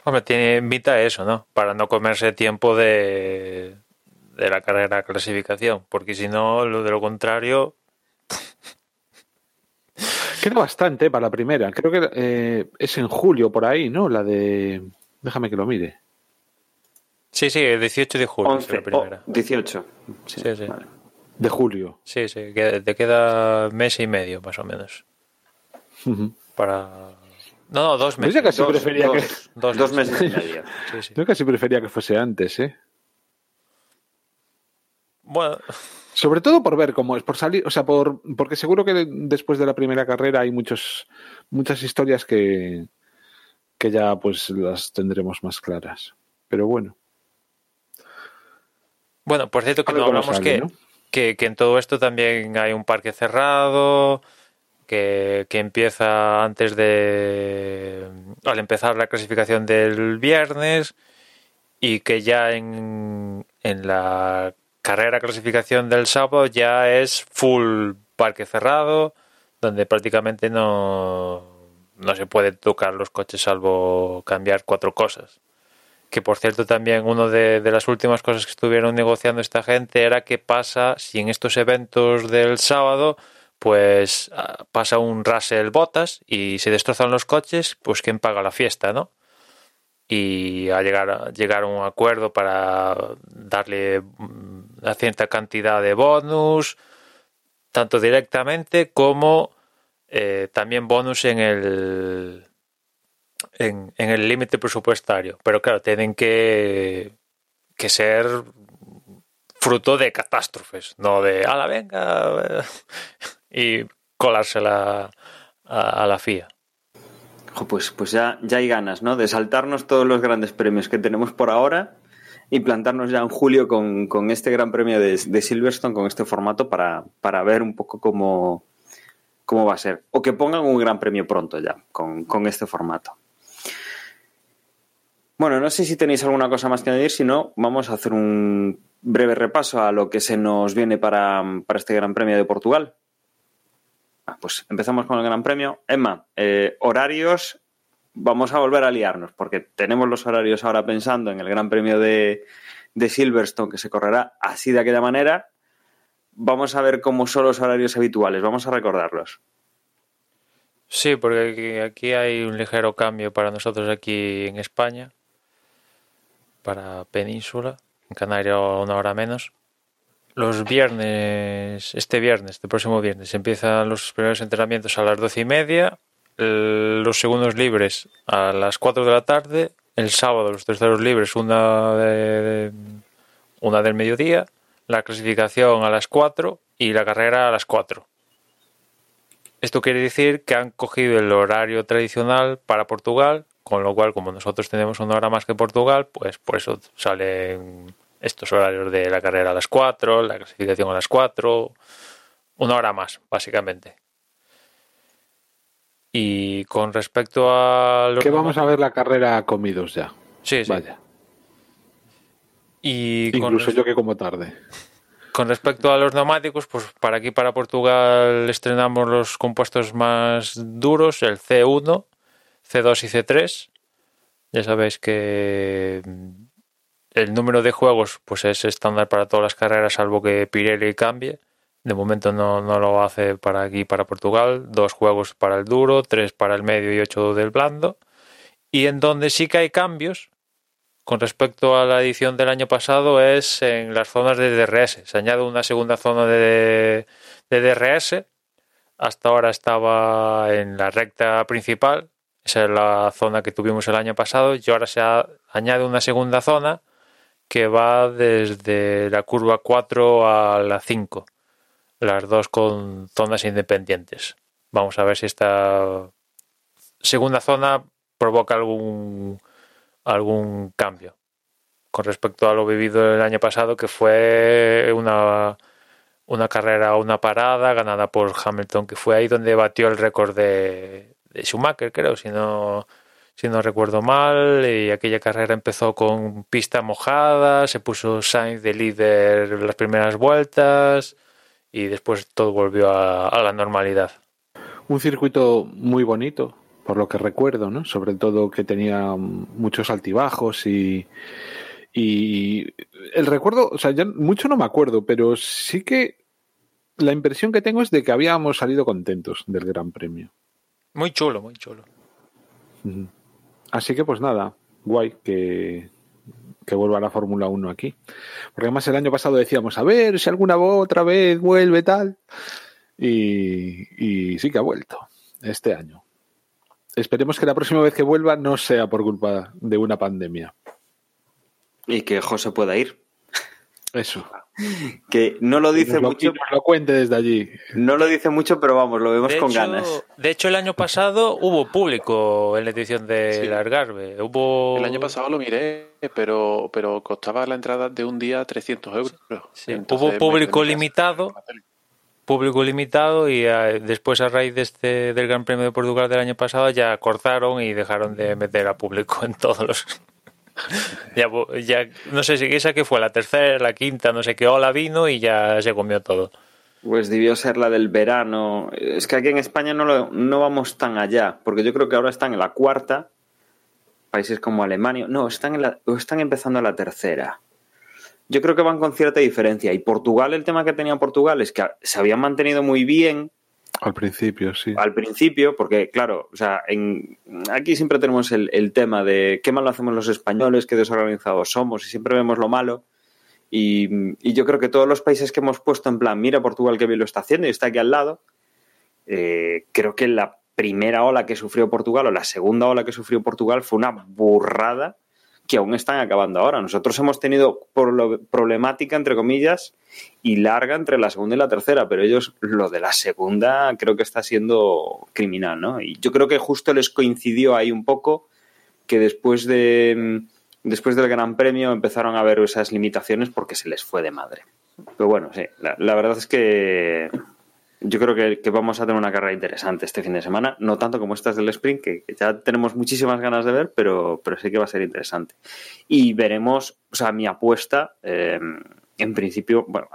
Hombre, tiene invita eso, ¿no? Para no comerse tiempo de, de la carrera clasificación, porque si no, lo de lo contrario, <laughs> Queda bastante para la primera. Creo que eh, es en julio por ahí, ¿no? La de... Déjame que lo mire. sí, sí, el 18 de julio es 11, la primera. oh, 18. Sí, Sí, sí. vale. De julio. Sí, sí, que- te queda mes y medio más o menos para... No, no, dos meses. ya casi Dos, prefería que... dos- Dos dos meses. meses y medio. Sí, sí. Yo casi prefería que fuese antes, ¿eh? Bueno, Sobre todo por ver cómo es, por salir, o sea, por porque seguro que después de la primera carrera hay muchos muchas historias que que ya pues las tendremos más claras. Pero bueno, bueno, por cierto que no hablamos sale, que, ¿no? Que, en todo esto también hay un parque cerrado, que, que empieza antes de... al empezar la clasificación del viernes y que ya en, en la carrera clasificación del sábado ya es full parque cerrado, donde prácticamente no, no se puede tocar los coches salvo cambiar cuatro cosas. Que por cierto también una de, de las últimas cosas que estuvieron negociando esta gente era qué pasa si en estos eventos del sábado pues ah, pasa un Russell Botas y se destrozan los coches, pues quién paga la fiesta, ¿no? Y a llegar a llegar a un acuerdo para darle mm, una cierta cantidad de bonus, tanto directamente como eh, también bonus en el en, el límite presupuestario. Pero claro, tienen que, que ser fruto de catástrofes, no de, ala, venga, <laughs> y colársela a, a la FIA. Pues, pues ya, ya hay ganas, ¿no? De saltarnos todos los grandes premios que tenemos por ahora y plantarnos ya en julio con, con este gran premio de, de Silverstone, con este formato, para, para ver un poco cómo, cómo va a ser. O que pongan un gran premio pronto ya, con, con este formato. Bueno, no sé si tenéis alguna cosa más que añadir, si no, vamos a hacer un breve repaso a lo que se nos viene para, para este Gran Premio de Portugal. Ah, pues empezamos con el Gran Premio. Emma, eh, horarios, vamos a volver a liarnos, porque tenemos los horarios ahora pensando en el Gran Premio de, de Silverstone, que se correrá así de aquella manera. Vamos a ver cómo son los horarios habituales, vamos a recordarlos. Sí, porque aquí, aquí hay un ligero cambio para nosotros aquí en España, para Península, en Canarias una hora menos. Los viernes, este viernes, este próximo viernes, empiezan los primeros entrenamientos a las doce y media, el- los segundos libres a las 4 de la tarde, el sábado los terceros libres una, de, una del mediodía, la clasificación a las 4 y la carrera a las 4. Esto quiere decir que han cogido el horario tradicional para Portugal, con lo cual, como nosotros tenemos una hora más que Portugal, pues por eso salen estos horarios de la carrera a las 4, la clasificación a las 4, una hora más, básicamente. Y con respecto a los Que vamos a ver la carrera comidos ya. Sí, sí. Vaya. Y Incluso yo que como tarde. Con respecto a los neumáticos, pues para aquí, para Portugal, estrenamos los compuestos más duros, el C1, C2 y C3. Ya sabéis que mm, el número de juegos pues es estándar para todas las carreras, salvo que Pirelli cambie. De momento no, no lo hace para aquí, para Portugal. Dos juegos para el duro, tres para el medio y ocho del blando. Y en donde sí que hay cambios, con respecto a la edición del año pasado es en las zonas de DRS. Se añade una segunda zona de, de DRS. Hasta ahora estaba en la recta principal. Esa es la zona que tuvimos el año pasado. Y ahora se ha- añade una segunda zona que va desde la curva 4 a la 5. Las dos con zonas independientes. Vamos a ver si esta segunda zona provoca algún algún cambio con respecto a lo vivido el año pasado, que fue una, una carrera, una parada ganada por Hamilton, que fue ahí donde batió el récord de, de Schumacher, creo, si no, si no recuerdo mal. Y aquella carrera empezó con pista mojada, se puso Sainz de líder las primeras vueltas y después todo volvió a, la normalidad. Un circuito muy bonito, por lo que recuerdo, ¿no? Sobre todo que tenía muchos altibajos y, y el recuerdo, o sea, mucho no me acuerdo, pero sí que la impresión que tengo es de que habíamos salido contentos del Gran Premio. Muy chulo, muy chulo. Así que pues nada, guay que, que vuelva la Fórmula 1 aquí. Porque además el año pasado decíamos, a ver si alguna otra vez vuelve tal. Y, y sí que ha vuelto este año. Esperemos que la próxima vez que vuelva no sea por culpa de una pandemia. Y que José pueda ir. Eso. Que no lo dice lo, mucho, lo cuente desde allí. no lo dice mucho, pero vamos, lo vemos De con hecho, ganas. de hecho, el año pasado hubo público en la edición de Sí. Algarve. Hubo... El año pasado lo miré, pero, pero costaba la entrada de un día 300 euros. Sí, Entonces, hubo público limitado. Público limitado y eh, después a raíz de este, del Gran Premio de Portugal del año pasado ya cortaron y dejaron de meter a público en todos los... ya, no sé si esa que fue la tercera, la quinta, no sé qué ola vino y ya se comió todo. Pues debió ser la del verano. Es que aquí en España no, lo- no vamos tan allá, porque yo creo que ahora están en la cuarta. Países como Alemania. No, están, en la- están empezando la tercera. Yo creo que van con cierta diferencia. Y Portugal, el tema que tenía Portugal es que se habían mantenido muy bien Al principio, sí. al principio, porque claro, o sea, aquí siempre tenemos el, tema de qué malo hacemos los españoles, qué desorganizados somos, y siempre vemos lo malo. Y, yo creo que todos los países que hemos puesto en plan, mira Portugal que bien lo está haciendo y está aquí al lado, eh, creo que la primera ola que sufrió Portugal o la segunda ola que sufrió Portugal fue una burrada que aún están acabando ahora. Nosotros hemos tenido problemática, entre comillas, y larga entre la segunda y la tercera, pero ellos lo de la segunda creo que está siendo criminal, ¿no? Y yo creo que justo les coincidió ahí un poco que después de después del Gran Premio empezaron a ver esas limitaciones porque se les fue de madre. Pero bueno, sí, la, verdad es que yo creo que, vamos a tener una carrera interesante este fin de semana, no tanto como estas del sprint, que, que ya tenemos muchísimas ganas de ver, pero, pero sí que va a ser interesante. Y veremos, o sea, mi apuesta, eh, en principio, bueno,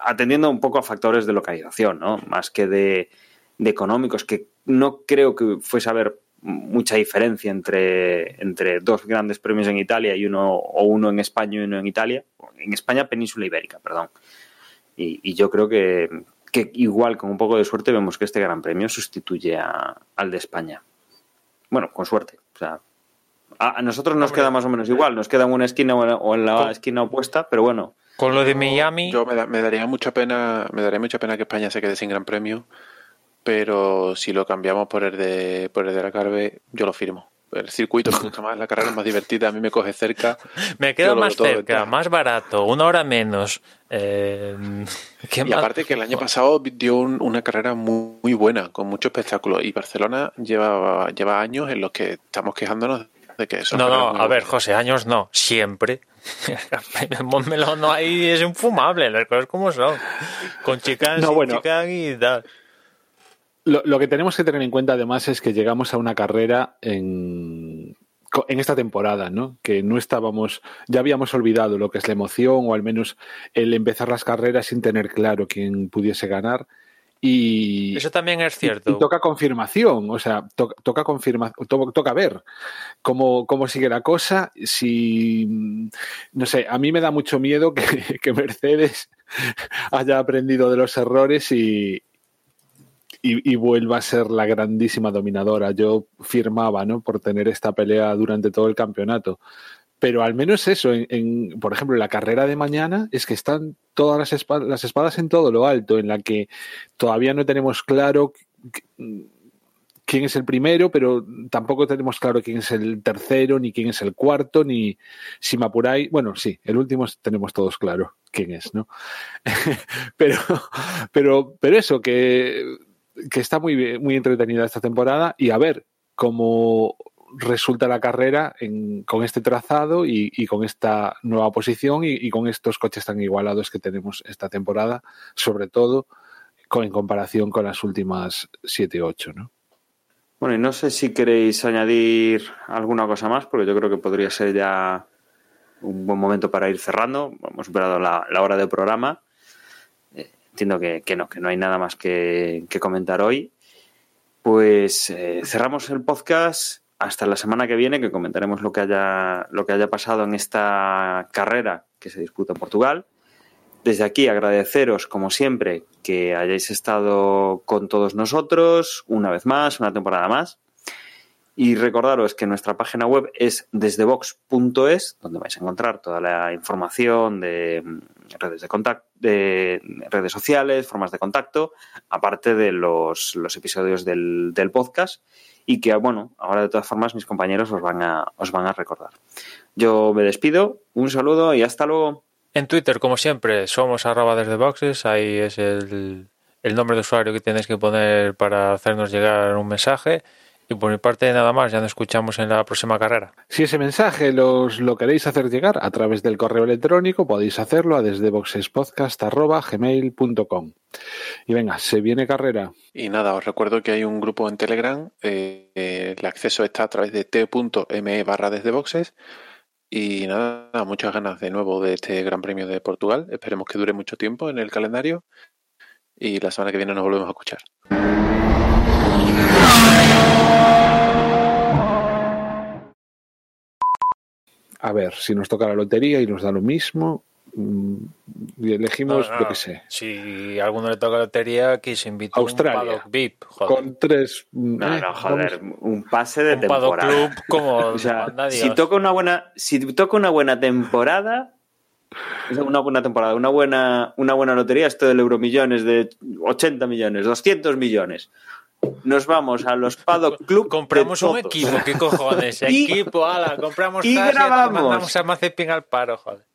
atendiendo un poco a factores de localización, ¿no? Más que de, de económicos, que no creo que fuese a haber mucha diferencia entre, entre dos grandes premios en Italia y uno, o uno en España y uno en Italia, en España, península ibérica, perdón. Y, y yo creo que, que igual, con un poco de suerte, vemos que este gran premio sustituye a- al de España. Bueno, con suerte. O sea, a, a nosotros nos Hombre. queda más o menos igual, nos queda en una esquina o en la, o en la esquina opuesta, pero bueno, Con lo de Miami, Yo me, da- me daría mucha pena, me daría mucha pena que España se quede sin Gran Premio, pero si lo cambiamos por el de por el de la Carve, yo lo firmo. El circuito <laughs> me gusta más, la carrera es más divertida, a mí me coge cerca. <laughs> me lo más cerca, más barato, una hora menos. Eh, <laughs> ¿qué Y más? aparte que el año pasado dio un- una carrera muy, muy buena, con mucho espectáculo. Y Barcelona lleva, lleva años en los que estamos quejándonos de que son No, no, a ver. José, años no, siempre. <laughs> No hay, es infumable, las cosas como son. Con chicas, No, sin bueno. chicas y tal. lo, lo que tenemos que tener en cuenta además es que llegamos a una carrera en, en esta temporada, ¿no? Que no estábamos, ya habíamos olvidado lo que es la emoción o al menos el empezar las carreras sin tener claro quién pudiese ganar. Y, Eso también es cierto. y toca confirmación, o sea, to- toca confirma, to- toca ver cómo, cómo sigue la cosa. Si, no sé, a mí me da mucho miedo que, <laughs> que Mercedes haya aprendido de los errores y, y, y vuelva a ser la grandísima dominadora. Yo firmaba, ¿no? Por tener esta pelea durante todo el campeonato. Pero al menos eso, en, en, por ejemplo, en la carrera de mañana, es que están todas las espadas, las espadas en todo lo alto, en la que todavía no tenemos claro qu- quién es el primero, pero tampoco tenemos claro quién es el tercero, ni quién es el cuarto, ni si me apuráis. Bueno, sí, el último tenemos todos claro quién es, ¿no? <laughs> pero, pero, pero eso, que, que está muy, muy entretenida esta temporada y a ver cómo resulta la carrera en- con este trazado y, con esta nueva posición y, con estos coches tan igualados que tenemos esta temporada, sobre todo en comparación con las últimas 7-8, ¿no? Bueno, y no sé si queréis añadir alguna cosa más, porque yo creo que podría ser ya un buen momento para ir cerrando. Hemos superado la, hora del programa. Eh, entiendo que, no, que no hay nada más que, que comentar hoy. Pues eh, cerramos el podcast hasta la semana que viene, que comentaremos lo que haya, lo que haya pasado en esta carrera que se disputa en Portugal. Desde aquí agradeceros, como siempre, que hayáis estado con todos nosotros una vez más, una temporada más. Y recordaros que nuestra página web es desdevox.es, donde vais a encontrar toda la información de redes de contacto, de redes sociales, formas de contacto, aparte de los, los episodios del, del podcast. Y que, bueno, ahora de todas formas mis compañeros os van a, os van a recordar. Yo me despido, un saludo y hasta luego. En Twitter, como siempre, somos arroba desde boxes. Ahí es el, el nombre de usuario que tienes que poner para hacernos llegar un mensaje. Y por mi parte, nada más. Ya nos escuchamos en la próxima carrera. Si ese mensaje los lo queréis hacer llegar a través del correo electrónico, podéis hacerlo a desde boxespodcast.gmail.com. Y venga, se viene carrera. Y nada, os recuerdo que hay un grupo en Telegram. eh, eh, el acceso está a través de t.me barra desde boxes. Y nada, muchas ganas de nuevo de este Gran Premio de Portugal. Esperemos que dure mucho tiempo en el calendario. Y la semana que viene nos volvemos a escuchar. A ver, si nos toca la lotería y nos da lo mismo, mm, y elegimos, No, no, yo qué sé, Si a alguno le toca lotería, aquí se invita Australia. un paddock VIP. Joder. con tres... No, eh, no, joder, vamos- un pase de un temporada. club como <laughs> O sea, manda si toca una buena, si toca una buena temporada, una buena temporada, una buena, una buena lotería, esto del Euromillones de 80 millones, 200 millones. Nos vamos a los Paddock Club. Compramos un equipo, ¿qué cojones? <laughs> Y- equipo, ala, compramos y grabamos. mandamos a Mazepin al paro, joder.